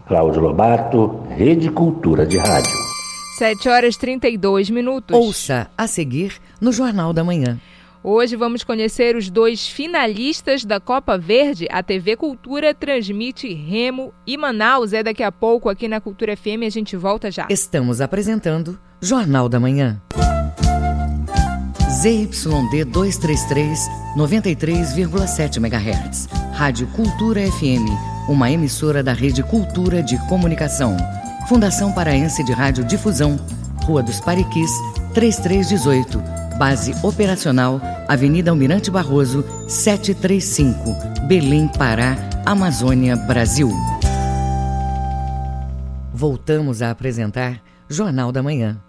Cláudio Lobato, Rede Cultura de Rádio. 7 horas 32 minutos. Ouça a seguir no Jornal da Manhã. Hoje vamos conhecer os dois finalistas da Copa Verde. A TV Cultura transmite Remo e Manaus. É daqui a pouco aqui na Cultura FM. A gente volta já. Estamos apresentando Jornal da Manhã. ZYD 233, 93,7 MHz. Rádio Cultura FM. Uma emissora da Rede Cultura de Comunicação. Fundação Paraense de Rádio Difusão. Rua dos Pariquis, 3318. Base operacional, Avenida Almirante Barroso, 735, Belém, Pará, Amazônia, Brasil. Voltamos a apresentar Jornal da Manhã.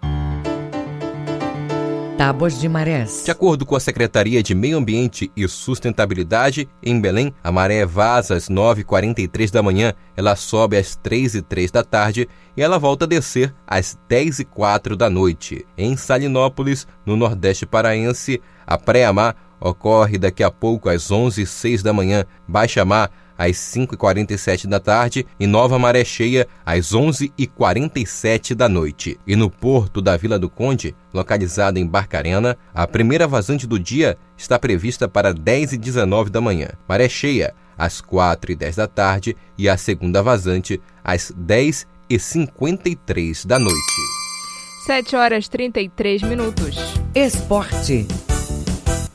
Tábuas de marés. De acordo com a Secretaria de Meio Ambiente e Sustentabilidade, em Belém, a maré vaza às 9h43 da manhã, ela sobe às 3h03 da tarde e ela volta a descer às 10h04 da noite. Em Salinópolis, no Nordeste Paraense, a pré-amar ocorre daqui a pouco às 11h06 da manhã, baixa-mar às 5h47 da tarde e Nova Maré Cheia às 11h47 da noite. E no porto da Vila do Conde, localizada em Barcarena, a primeira vazante do dia está prevista para 10h19 da manhã. Maré Cheia às 4h10 da tarde e a segunda vazante às 10h53 da noite. 7 horas 33 minutos. Esporte.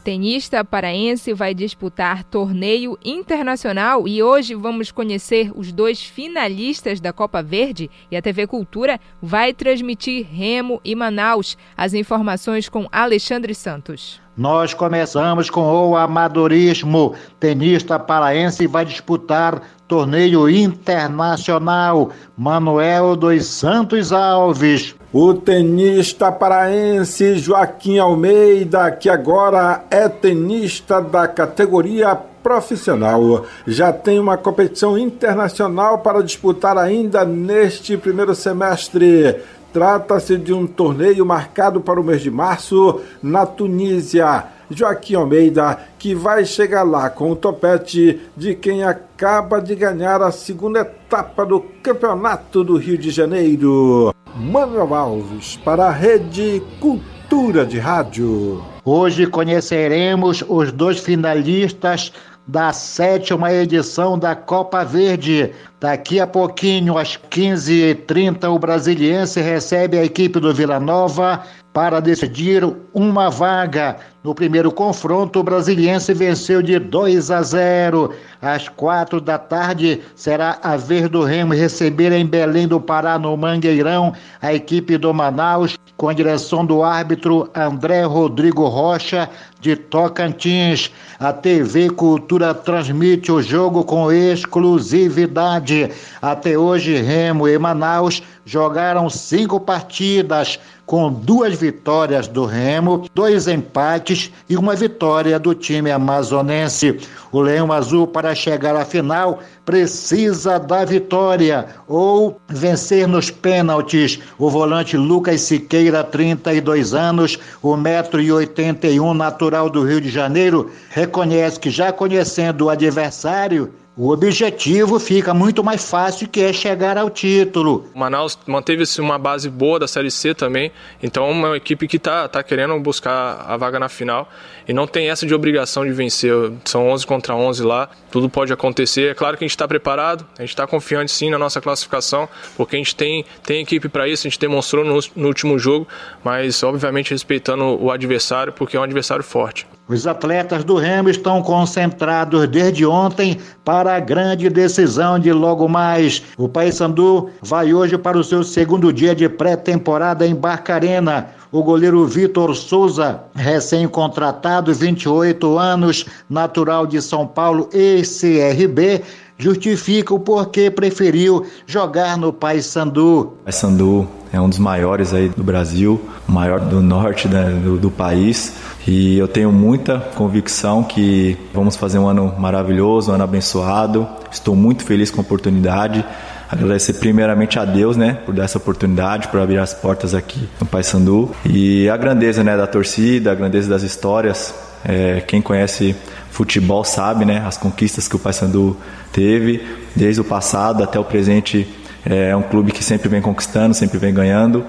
Tenista paraense vai disputar torneio internacional e hoje vamos conhecer os dois finalistas da Copa Verde e a TV Cultura vai transmitir Remo e Manaus. As informações com Alexandre Santos. Nós começamos com o amadorismo. Tenista paraense vai disputar torneio internacional. Manuel dos Santos Alves. O tenista paraense Joaquim Almeida, que agora é tenista da categoria profissional, já tem uma competição internacional para disputar ainda neste primeiro semestre. Trata-se de um torneio marcado para o mês de março na Tunísia. Joaquim Almeida, que vai chegar lá com o topete de quem acaba de ganhar a segunda etapa do Campeonato do Rio de Janeiro. Manuel Alves para a Rede Cultura de Rádio. Hoje conheceremos os dois finalistas da sétima edição da Copa Verde. Daqui a pouquinho, às 15h30, o Brasiliense recebe a equipe do Vila Nova para decidir uma vaga. No primeiro confronto, o Brasiliense venceu de 2 a 0. Às quatro da tarde, será a vez do Remo receber em Belém do Pará, no Mangueirão, a equipe do Manaus, com a direção do árbitro André Rodrigo Rocha, de Tocantins. A TV Cultura transmite o jogo com exclusividade. Até hoje, Remo e Manaus jogaram cinco partidas, com duas vitórias do Remo, dois empates e uma vitória do time amazonense. O Leão Azul, para chegar à final, precisa da vitória ou vencer nos pênaltis. O volante Lucas Siqueira, 32 anos, 1,81m, natural do Rio de Janeiro, reconhece que já conhecendo o adversário, o objetivo fica muito mais fácil que é chegar ao título. O Manaus manteve-se uma base boa da Série C também, então é uma equipe que está tá querendo buscar a vaga na final e não tem essa de obrigação de vencer. São 11 contra 11 lá, tudo pode acontecer. É claro que a gente está preparado, a gente está confiante sim na nossa classificação, porque a gente tem, tem equipe para isso, a gente demonstrou no, no último jogo, mas obviamente respeitando o adversário, porque é um adversário forte. Os atletas do Remo estão concentrados desde ontem para a grande decisão de logo mais. O Paysandu vai hoje para o seu segundo dia de pré-temporada em Barcarena. O goleiro Vitor Souza, recém-contratado, 28 anos, natural de São Paulo, ex-CRB, justifica o porquê preferiu jogar no Paysandu. Paysandu é um dos maiores aí do Brasil, o maior do norte né, do, do país e eu tenho muita convicção que vamos fazer um ano maravilhoso, um ano abençoado. Estou muito feliz com a oportunidade. Agradecer primeiramente a Deus, né, por dar essa oportunidade, por abrir as portas aqui no Paysandu. E a grandeza, né, da torcida, a grandeza das histórias. É, quem conhece futebol sabe, né, as conquistas que o Paysandu teve desde o passado até o presente. É um clube que sempre vem conquistando, sempre vem ganhando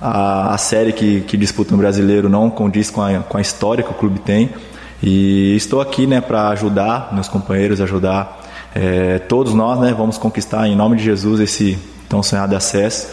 a, a série que, que disputa no brasileiro não condiz com a, com a história que o clube tem. E estou aqui né, para ajudar meus companheiros, ajudar é, todos nós, né, vamos conquistar em nome de Jesus esse tão sonhado acesso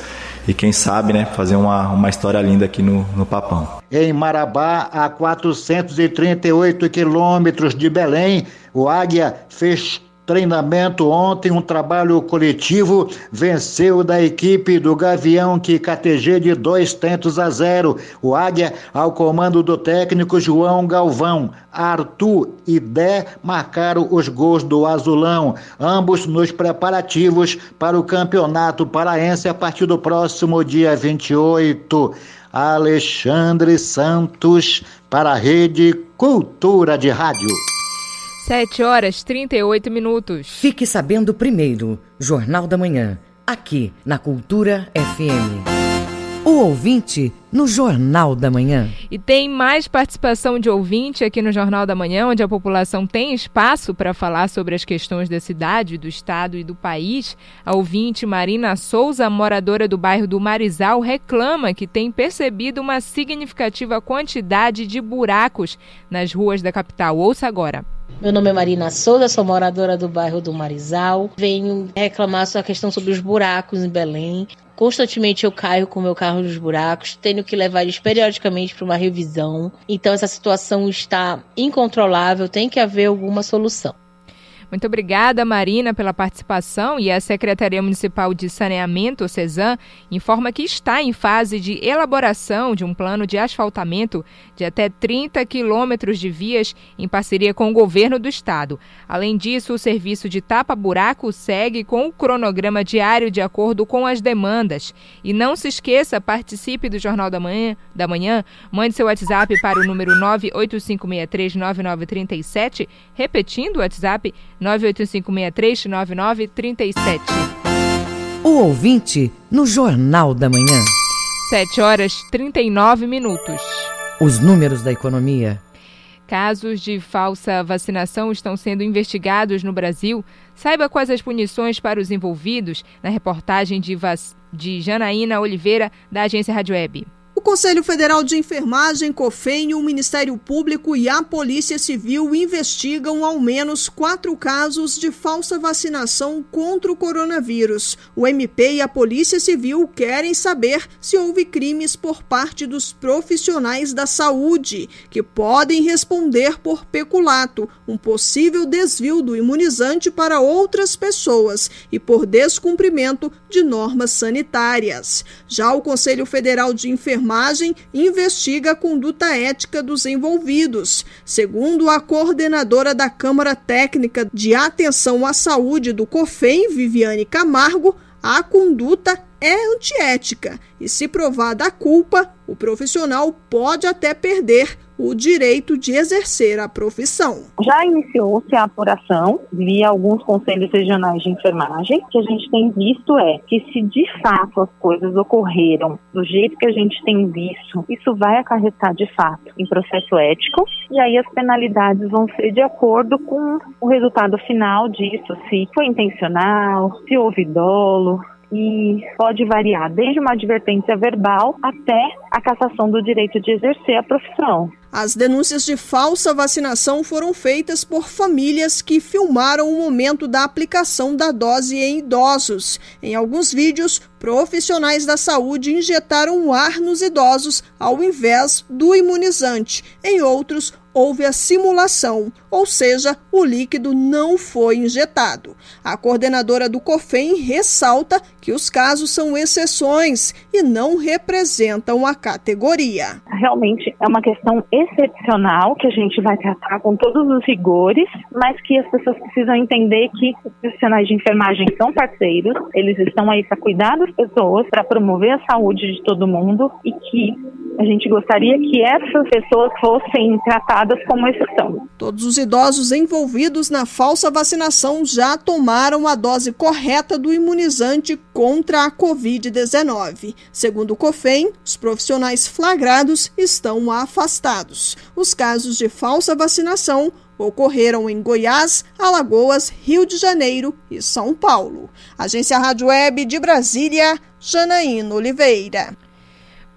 e quem sabe né, fazer uma, uma história linda aqui no, no Papão. Em Marabá, a 438 quilômetros de Belém, o Águia fez treinamento ontem, um trabalho coletivo, venceu da equipe do Gavião que KTG de dois tentos a zero. O Águia, ao comando do técnico João Galvão, Arthur e Dé marcaram os gols do Azulão, ambos nos preparativos para o Campeonato Paraense a partir do próximo dia 28. Alexandre Santos para a Rede Cultura de Rádio. 7 horas 38 minutos. Fique sabendo primeiro, Jornal da Manhã, aqui na Cultura FM. O ouvinte no Jornal da Manhã. E tem mais participação de ouvinte aqui no Jornal da Manhã, onde a população tem espaço para falar sobre as questões da cidade, do estado e do país. A ouvinte Marina Souza, moradora do bairro do Marizal, reclama que tem percebido uma significativa quantidade de buracos nas ruas da capital. Ouça agora. Meu nome é Marina Souza, sou moradora do bairro do Marizal. Venho reclamar sobre a questão sobre os buracos em Belém. Constantemente eu caio com o meu carro nos buracos, tenho que levar eles periodicamente para uma revisão. Então essa situação está incontrolável, tem que haver alguma solução. Muito obrigada, Marina, pela participação. E a Secretaria Municipal de Saneamento, CESAM, informa que está em fase de elaboração de um plano de asfaltamento de até 30 quilômetros de vias em parceria com o governo do estado. Além disso, o serviço de tapa-buraco segue com o cronograma diário de acordo com as demandas. E não se esqueça, participe do Jornal da Manhã, da manhã mande seu WhatsApp para o número 985639937, repetindo o WhatsApp 985639937. O ouvinte no Jornal da Manhã. 7 horas 39 minutos. Os números da economia. Casos de falsa vacinação estão sendo investigados no Brasil. Saiba quais as punições para os envolvidos na reportagem de, de Janaína Oliveira, da agência Rádio Web. Conselho Federal de Enfermagem, COFEN, o Ministério Público e a Polícia Civil investigam ao menos quatro casos de falsa vacinação contra o coronavírus. O MP e a Polícia Civil querem saber se houve crimes por parte dos profissionais da saúde, que podem responder por peculato, um possível desvio do imunizante para outras pessoas e por descumprimento de normas sanitárias. Já o Conselho Federal de Enfermagem investiga a conduta ética dos envolvidos. Segundo a coordenadora da Câmara Técnica de Atenção à Saúde do COFEM, Viviane Camargo, a conduta é antiética e, se provada a culpa, o profissional pode até perder o direito de exercer a profissão. Já iniciou-se a apuração via alguns conselhos regionais de enfermagem. O que a gente tem visto é que se de fato as coisas ocorreram do jeito que a gente tem visto, isso vai acarretar de fato em processo ético e aí as penalidades vão ser de acordo com o resultado final disso, se foi intencional, se houve dolo, e pode variar desde uma advertência verbal até a cassação do direito de exercer a profissão. As denúncias de falsa vacinação foram feitas por famílias que filmaram o momento da aplicação da dose em idosos. Em alguns vídeos, profissionais da saúde injetaram ar nos idosos ao invés do imunizante. Em outros, houve a simulação, ou seja, o líquido não foi injetado. A coordenadora do COFEM ressalta que os casos são exceções e não representam a categoria. Realmente é uma questão excepcional que a gente vai tratar com todos os rigores, mas que as pessoas precisam entender que os profissionais de enfermagem são parceiros, eles estão aí para cuidar das pessoas, para promover a saúde de todo mundo e que a gente gostaria que essas pessoas fossem tratadas como exceção. Todos os idosos envolvidos na falsa vacinação já tomaram a dose correta do imunizante contra a Covid-19. Segundo o COFEM, os profissionais flagrados estão afastados. Os casos de falsa vacinação ocorreram em Goiás, Alagoas, Rio de Janeiro e São Paulo. Agência Rádio Web de Brasília, Janaína Oliveira.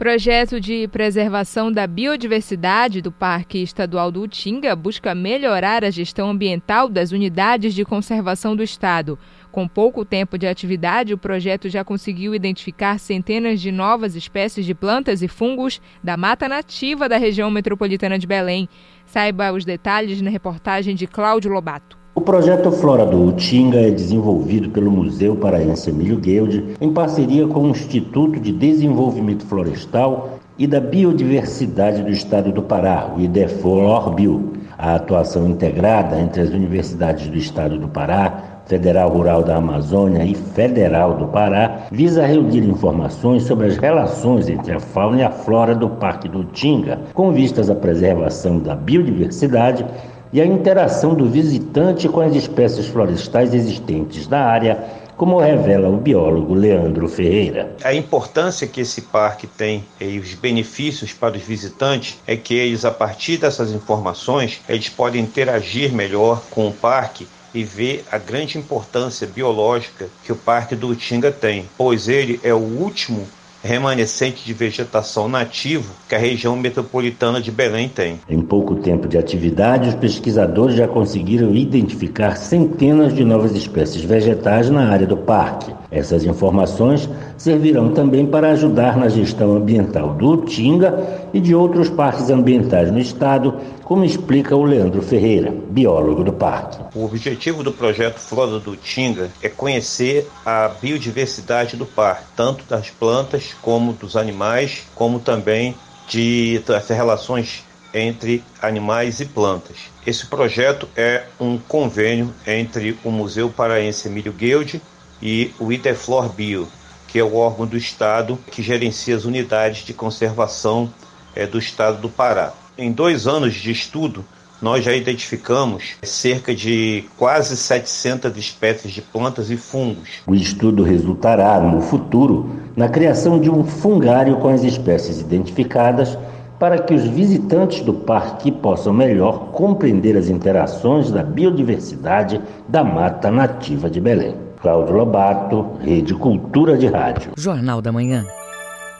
Projeto de preservação da biodiversidade do Parque Estadual do Utinga busca melhorar a gestão ambiental das unidades de conservação do Estado. Com pouco tempo de atividade, o projeto já conseguiu identificar centenas de novas espécies de plantas e fungos da mata nativa da região metropolitana de Belém. Saiba os detalhes na reportagem de Cláudio Lobato. O projeto Flora do Utinga é desenvolvido pelo Museu Paraense Emílio Guilde em parceria com o Instituto de Desenvolvimento Florestal e da Biodiversidade do Estado do Pará, o IDEFLOR-BIO. A atuação integrada entre as universidades do Estado do Pará, Federal Rural da Amazônia e Federal do Pará visa reunir informações sobre as relações entre a fauna e a flora do Parque do Utinga, com vistas à preservação da biodiversidade e a interação do visitante com as espécies florestais existentes na área, como revela o biólogo Leandro Ferreira. A importância que esse parque tem e os benefícios para os visitantes é que eles, a partir dessas informações, eles podem interagir melhor com o parque e ver a grande importância biológica que o Parque do Utinga tem, pois ele é o último remanescente de vegetação nativo que a região metropolitana de Belém tem. Em pouco tempo de atividade, os pesquisadores já conseguiram identificar centenas de novas espécies vegetais na área do parque. Essas informações servirão também para ajudar na gestão ambiental do Utinga e de outros parques ambientais no estado, como explica o Leandro Ferreira, biólogo do parque. O objetivo do projeto Flora do Utinga é conhecer a biodiversidade do parque, tanto das plantas como dos animais, como também de das relações entre animais e plantas. Esse projeto é um convênio entre o Museu Paraense Emílio Guilde e o Ideflor Bio, que é o órgão do Estado que gerencia as unidades de conservação é, do Estado do Pará. Em dois anos de estudo, nós já identificamos cerca de quase 700 espécies de plantas e fungos. O estudo resultará, no futuro, na criação de um fungário com as espécies identificadas para que os visitantes do parque possam melhor compreender as interações da biodiversidade da mata nativa de Belém. Cláudio Lobato, Rede Cultura de Rádio. Jornal da Manhã.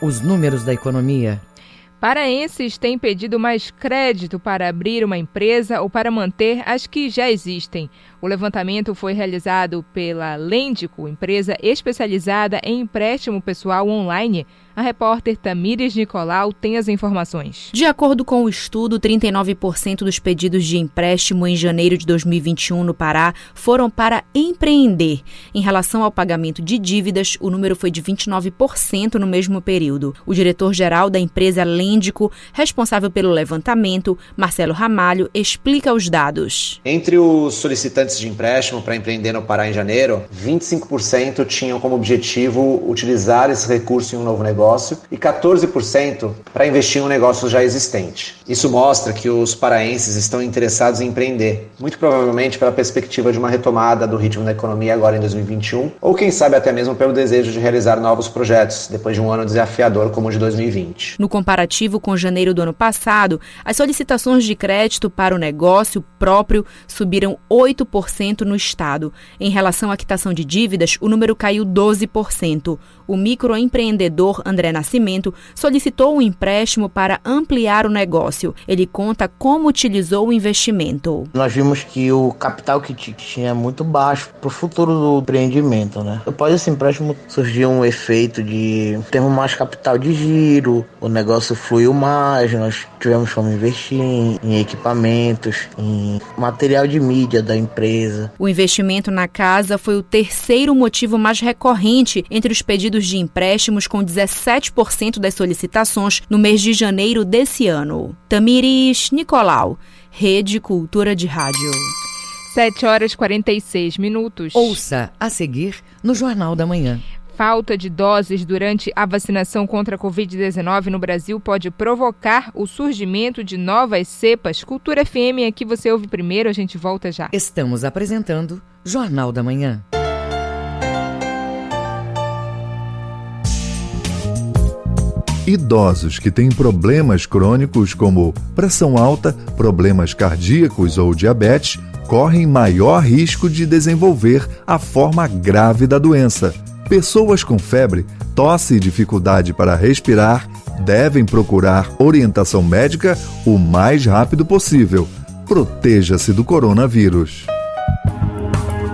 Os números da economia Paraenses têm pedido mais crédito para abrir uma empresa ou para manter as que já existem. O levantamento foi realizado pela Lendico, empresa especializada em empréstimo pessoal online. A repórter Tamires Nicolau tem as informações. De acordo com o estudo, 39% dos pedidos de empréstimo em janeiro de 2021 no Pará foram para empreender. Em relação ao pagamento de dívidas, o número foi de 29% no mesmo período. O diretor-geral da empresa Lendico, responsável pelo levantamento, Marcelo Ramalho, explica os dados. Entre os solicitantes de empréstimo para empreender no Pará em janeiro, 25% tinham como objetivo utilizar esse recurso em um novo negócio e 14% para investir em um negócio já existente. Isso mostra que os paraenses estão interessados em empreender, muito provavelmente pela perspectiva de uma retomada do ritmo da economia agora em 2021, ou quem sabe até mesmo pelo desejo de realizar novos projetos depois de um ano desafiador como o de 2020. No comparativo com janeiro do ano passado, as solicitações de crédito para o negócio próprio subiram 8% no estado. Em relação à quitação de dívidas, o número caiu 12%. O microempreendedor André Nascimento solicitou um empréstimo para ampliar o negócio. Ele conta como utilizou o investimento. Nós vimos que o capital que tinha é muito baixo para o futuro do empreendimento, né? Após esse empréstimo surgiu um efeito de termos mais capital de giro, o negócio fluiu mais, nós tivemos como investir em equipamentos, em material de mídia da empresa. O investimento na casa foi o terceiro motivo mais recorrente entre os pedidos de empréstimos, com 17% das solicitações no mês de janeiro desse ano. Tamires Nicolau, Rede Cultura de Rádio. 7 horas 46 minutos. Ouça a seguir no Jornal da Manhã falta de doses durante a vacinação contra a Covid-19 no Brasil pode provocar o surgimento de novas cepas. Cultura FM, aqui você ouve primeiro, a gente volta já. Estamos apresentando Jornal da Manhã. Idosos que têm problemas crônicos como pressão alta, problemas cardíacos ou diabetes correm maior risco de desenvolver a forma grave da doença Pessoas com febre, tosse e dificuldade para respirar devem procurar orientação médica o mais rápido possível. Proteja-se do coronavírus.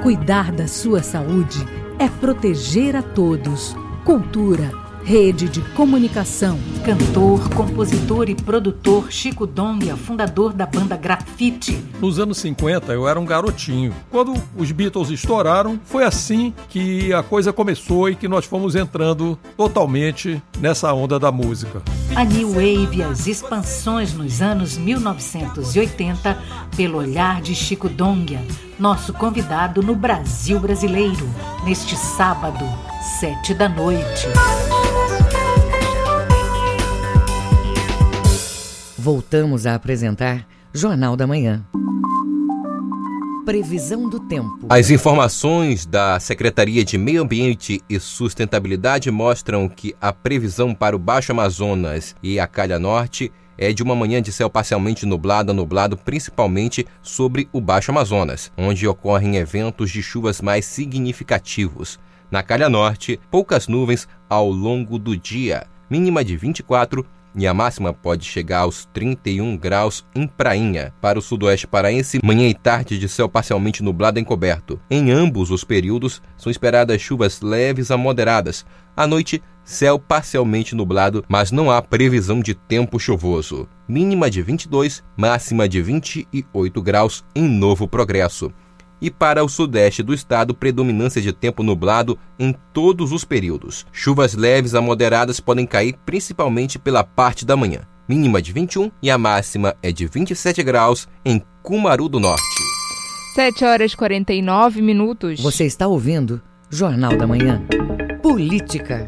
Cuidar da sua saúde é proteger a todos. Cultura Rede de Comunicação. Cantor, compositor e produtor Chico Donga, fundador da banda Grafite. Nos anos 50 eu era um garotinho. Quando os Beatles estouraram, foi assim que a coisa começou e que nós fomos entrando totalmente nessa onda da música. A New Wave e as expansões nos anos 1980 pelo olhar de Chico Donga, nosso convidado no Brasil Brasileiro, neste sábado, sete da noite. Voltamos a apresentar Jornal da Manhã. Previsão do tempo. As informações da Secretaria de Meio Ambiente e Sustentabilidade mostram que a previsão para o Baixo Amazonas e a Calha Norte é de uma manhã de céu parcialmente nublado a nublado, principalmente sobre o Baixo Amazonas, onde ocorrem eventos de chuvas mais significativos. Na Calha Norte, poucas nuvens ao longo do dia, mínima de 24 e a máxima pode chegar aos 31 graus em Prainha. Para o sudoeste paraense, manhã e tarde de céu parcialmente nublado encoberto. Em ambos os períodos, são esperadas chuvas leves a moderadas. À noite, céu parcialmente nublado, mas não há previsão de tempo chuvoso. Mínima de 22, máxima de 28 graus em Novo Progresso e para o sudeste do estado, predominância de tempo nublado em todos os períodos. Chuvas leves a moderadas podem cair principalmente pela parte da manhã. Mínima de 21 e a máxima é de 27 graus em Cumaru do Norte. 7 horas e 49 minutos. Você está ouvindo Jornal da Manhã. Política.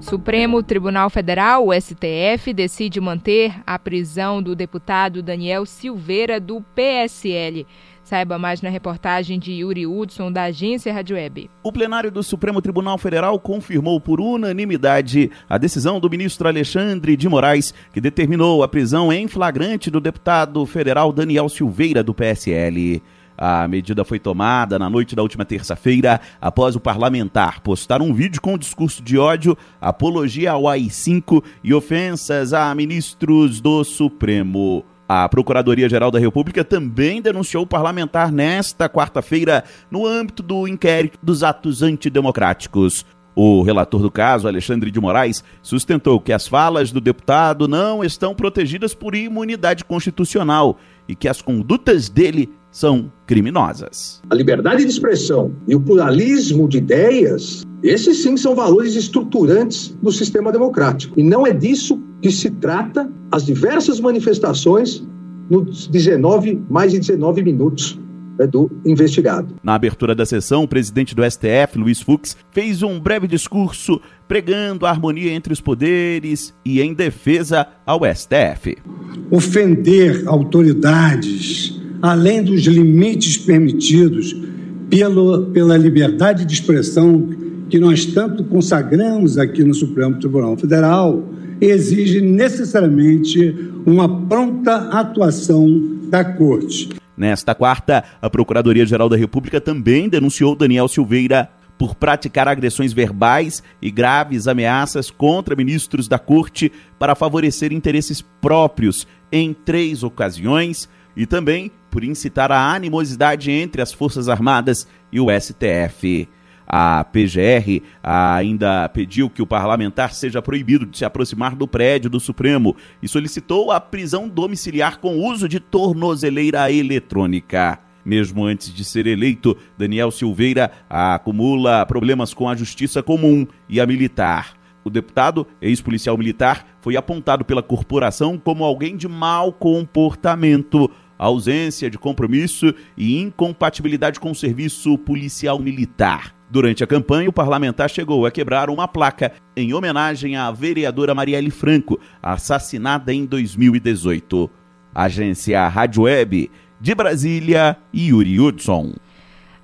Supremo Tribunal Federal, o STF, decide manter a prisão do deputado Daniel Silveira, do PSL. Saiba mais na reportagem de Yuri Hudson, da agência Rádio Web. O plenário do Supremo Tribunal Federal confirmou por unanimidade a decisão do ministro Alexandre de Moraes, que determinou a prisão em flagrante do deputado federal Daniel Silveira, do PSL. A medida foi tomada na noite da última terça-feira, após o parlamentar postar um vídeo com um discurso de ódio, apologia ao AI-5 e ofensas a ministros do Supremo. A Procuradoria-Geral da República também denunciou o parlamentar nesta quarta-feira no âmbito do inquérito dos atos antidemocráticos. O relator do caso, Alexandre de Moraes, sustentou que as falas do deputado não estão protegidas por imunidade constitucional e que as condutas dele são criminosas. A liberdade de expressão e o pluralismo de ideias, esses sim são valores estruturantes do sistema democrático. E não é disso que se trata as diversas manifestações nos 19, mais de 19 minutos é do investigado. Na abertura da sessão, o presidente do STF, Luiz Fux, fez um breve discurso pregando a harmonia entre os poderes e em defesa ao STF. Ofender autoridades além dos limites permitidos pelo, pela liberdade de expressão que nós tanto consagramos aqui no Supremo Tribunal Federal, exige necessariamente uma pronta atuação da Corte. Nesta quarta, a Procuradoria-Geral da República também denunciou Daniel Silveira por praticar agressões verbais e graves ameaças contra ministros da Corte para favorecer interesses próprios em três ocasiões e também por incitar a animosidade entre as Forças Armadas e o STF. A PGR ainda pediu que o parlamentar seja proibido de se aproximar do prédio do Supremo e solicitou a prisão domiciliar com uso de tornozeleira eletrônica. Mesmo antes de ser eleito, Daniel Silveira acumula problemas com a justiça comum e a militar. O deputado, ex-policial militar, foi apontado pela corporação como alguém de mau comportamento ausência de compromisso e incompatibilidade com o serviço policial militar. Durante a campanha, o parlamentar chegou a quebrar uma placa em homenagem à vereadora Marielle Franco, assassinada em 2018. Agência Rádio Web de Brasília, Yuri Hudson.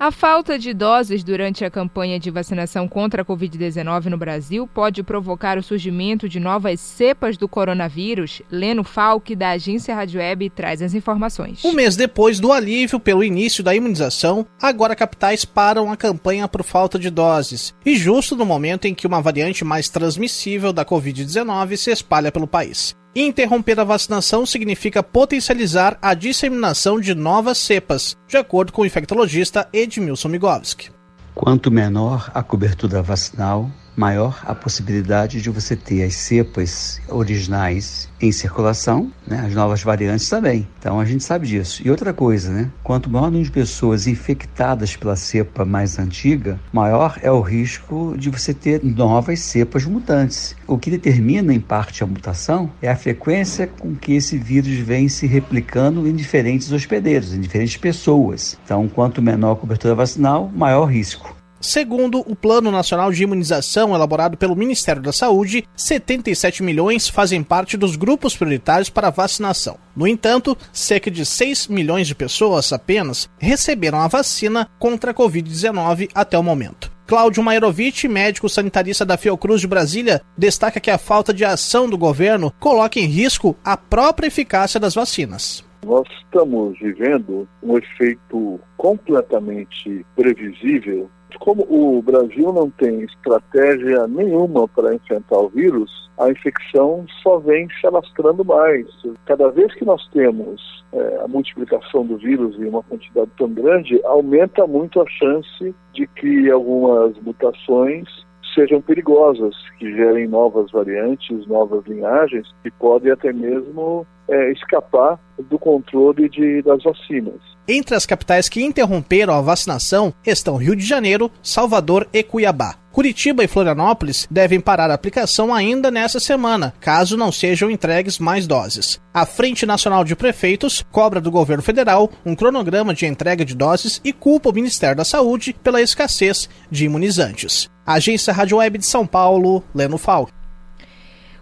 A falta de doses durante a campanha de vacinação contra a Covid-19 no Brasil pode provocar o surgimento de novas cepas do coronavírus. Leno Falck, da agência Rádio Web, traz as informações. Um mês depois do alívio pelo início da imunização, agora capitais param a campanha por falta de doses. E justo no momento em que uma variante mais transmissível da Covid-19 se espalha pelo país. Interromper a vacinação significa potencializar a disseminação de novas cepas, de acordo com o infectologista Edmilson Migovski. Quanto menor a cobertura vacinal, maior a possibilidade de você ter as cepas originais em circulação, né? as novas variantes também. Então a gente sabe disso. E outra coisa, né? Quanto maior o número de pessoas infectadas pela cepa mais antiga, maior é o risco de você ter novas cepas mutantes. O que determina em parte a mutação é a frequência com que esse vírus vem se replicando em diferentes hospedeiros, em diferentes pessoas. Então, quanto menor a cobertura vacinal, maior risco. Segundo o Plano Nacional de Imunização elaborado pelo Ministério da Saúde, 77 milhões fazem parte dos grupos prioritários para vacinação. No entanto, cerca de 6 milhões de pessoas apenas receberam a vacina contra a Covid-19 até o momento. Cláudio Mairovich, médico sanitarista da Fiocruz de Brasília, destaca que a falta de ação do governo coloca em risco a própria eficácia das vacinas. Nós estamos vivendo um efeito completamente previsível como o Brasil não tem estratégia nenhuma para enfrentar o vírus, a infecção só vem se alastrando mais. Cada vez que nós temos é, a multiplicação do vírus em uma quantidade tão grande, aumenta muito a chance de que algumas mutações sejam perigosas, que gerem novas variantes, novas linhagens, que podem até mesmo é, escapar do controle de, das vacinas. Entre as capitais que interromperam a vacinação estão Rio de Janeiro, Salvador e Cuiabá. Curitiba e Florianópolis devem parar a aplicação ainda nesta semana, caso não sejam entregues mais doses. A Frente Nacional de Prefeitos cobra do governo federal um cronograma de entrega de doses e culpa o Ministério da Saúde pela escassez de imunizantes. Agência Rádio Web de São Paulo, Leno Falco.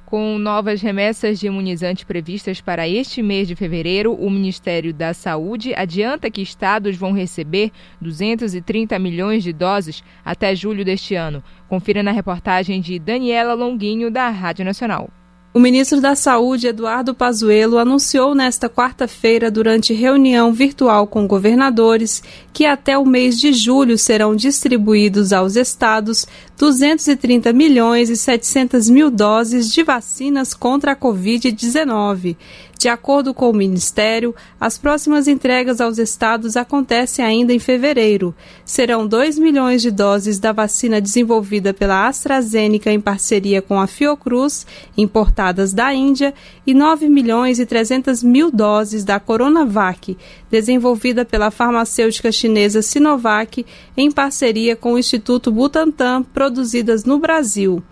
Com novas remessas de imunizante previstas para este mês de fevereiro, o Ministério da Saúde adianta que estados vão receber 230 milhões de doses até julho deste ano. Confira na reportagem de Daniela Longuinho, da Rádio Nacional. O ministro da Saúde, Eduardo Pazuello, anunciou nesta quarta-feira, durante reunião virtual com governadores, que até o mês de julho serão distribuídos aos estados 230 milhões e 700 mil doses de vacinas contra a Covid-19. De acordo com o Ministério, as próximas entregas aos estados acontecem ainda em fevereiro. Serão 2 milhões de doses da vacina desenvolvida pela AstraZeneca em parceria com a Fiocruz, importadas da Índia, e 9 milhões e 300 mil doses da Coronavac, desenvolvida pela farmacêutica chinesa Sinovac, em parceria com o Instituto Butantan, produzidas no Brasil.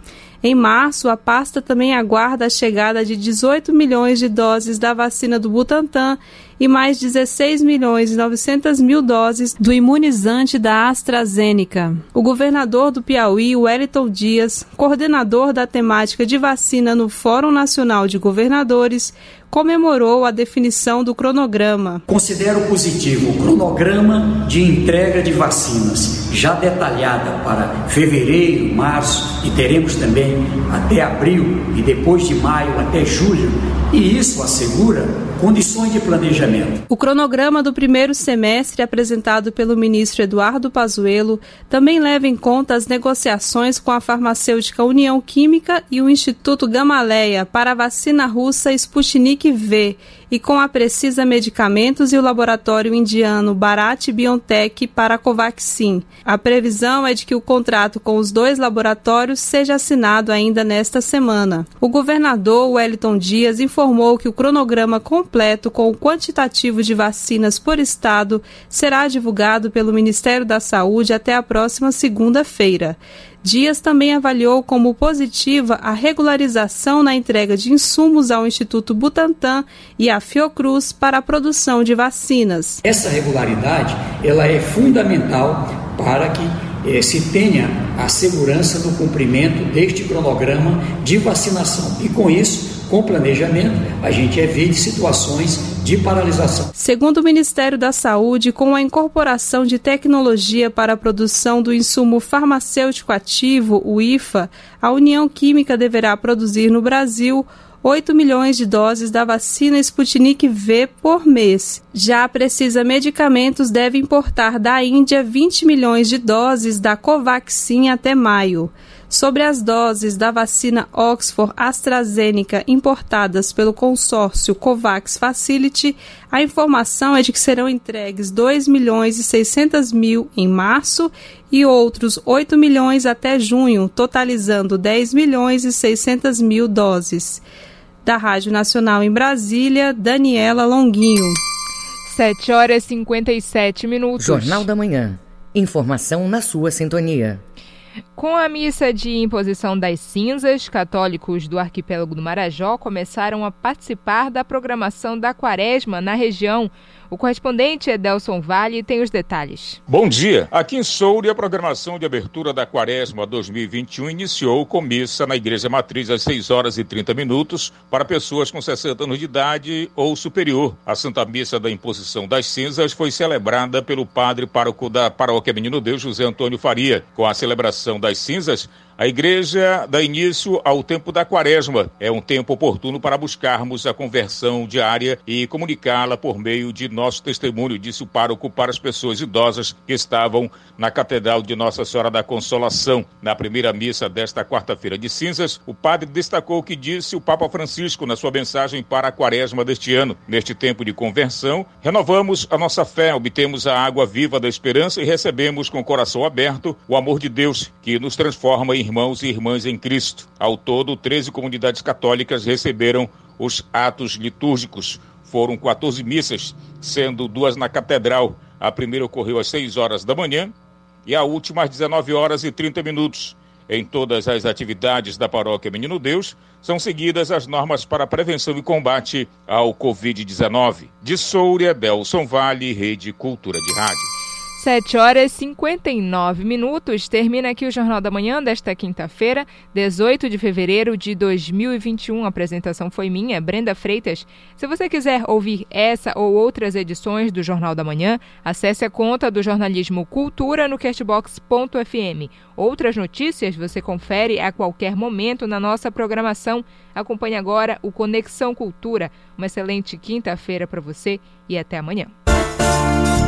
Em março, a pasta também aguarda a chegada de 18 milhões de doses da vacina do Butantan e mais 16 milhões e 900 mil doses do imunizante da AstraZeneca. O governador do Piauí, Wellington Dias, coordenador da temática de vacina no Fórum Nacional de Governadores, comemorou a definição do cronograma. Considero positivo o cronograma de entrega de vacinas, já detalhada para fevereiro, março e teremos também até abril e depois de maio até julho, e isso assegura condições de planejamento. O cronograma do primeiro semestre apresentado pelo ministro Eduardo Pazuello também leva em conta as negociações com a farmacêutica União Química e o Instituto Gamaleia para a vacina russa Sputnik V e com a Precisa Medicamentos e o laboratório indiano Bharat Biotech para a Covaxin. A previsão é de que o contrato com os dois laboratórios seja assinado ainda nesta semana. O governador Wellington Dias informou que o cronograma completo com o quantitativo de vacinas por estado será divulgado pelo Ministério da Saúde até a próxima segunda-feira. Dias também avaliou como positiva a regularização na entrega de insumos ao Instituto Butantan e à Fiocruz para a produção de vacinas. Essa regularidade ela é fundamental para que eh, se tenha a segurança do cumprimento deste cronograma de vacinação. E com isso, com planejamento, a gente evite situações de paralisação. Segundo o Ministério da Saúde, com a incorporação de tecnologia para a produção do insumo farmacêutico ativo, o IFA, a União Química deverá produzir no Brasil 8 milhões de doses da vacina Sputnik V por mês. Já Precisa Medicamentos deve importar da Índia 20 milhões de doses da Covaxin até maio sobre as doses da vacina Oxford AstraZeneca importadas pelo consórcio COVAX Facility, a informação é de que serão entregues 2 milhões e 600 mil em março e outros 8 milhões até junho, totalizando 10 milhões e 600 mil doses. Da Rádio Nacional em Brasília, Daniela Longuinho. 7 horas e 57 minutos. Jornal da Manhã. Informação na sua sintonia. Com a missa de imposição das cinzas, católicos do arquipélago do Marajó começaram a participar da programação da quaresma na região. O correspondente Edelson Vale tem os detalhes. Bom dia. Aqui em Soure, a programação de abertura da Quaresma 2021 iniciou com missa na Igreja Matriz às 6 horas e 30 minutos para pessoas com 60 anos de idade ou superior. A Santa Missa da Imposição das Cinzas foi celebrada pelo padre pároco da Paróquia Menino Deus, José Antônio Faria. Com a celebração das cinzas, a igreja dá início ao tempo da quaresma. É um tempo oportuno para buscarmos a conversão diária e comunicá-la por meio de nosso testemunho, disse o pároco para as pessoas idosas que estavam na Catedral de Nossa Senhora da Consolação. Na primeira missa desta quarta-feira de cinzas, o padre destacou o que disse o Papa Francisco na sua mensagem para a quaresma deste ano. Neste tempo de conversão, renovamos a nossa fé, obtemos a água viva da esperança e recebemos com o coração aberto o amor de Deus, que nos transforma em irmãos e irmãs em Cristo. Ao todo, 13 comunidades católicas receberam os atos litúrgicos. Foram 14 missas, sendo duas na catedral. A primeira ocorreu às 6 horas da manhã e a última às 19 horas e 30 minutos. Em todas as atividades da paróquia Menino Deus, são seguidas as normas para prevenção e combate ao Covid-19. De Souria, Belson Vale, Rede Cultura de Rádio. 7 horas e 59 minutos. Termina aqui o Jornal da Manhã desta quinta-feira, 18 de fevereiro de 2021. A apresentação foi minha, Brenda Freitas. Se você quiser ouvir essa ou outras edições do Jornal da Manhã, acesse a conta do jornalismo Cultura no castbox.fm. Outras notícias você confere a qualquer momento na nossa programação. Acompanhe agora o Conexão Cultura. Uma excelente quinta-feira para você e até amanhã.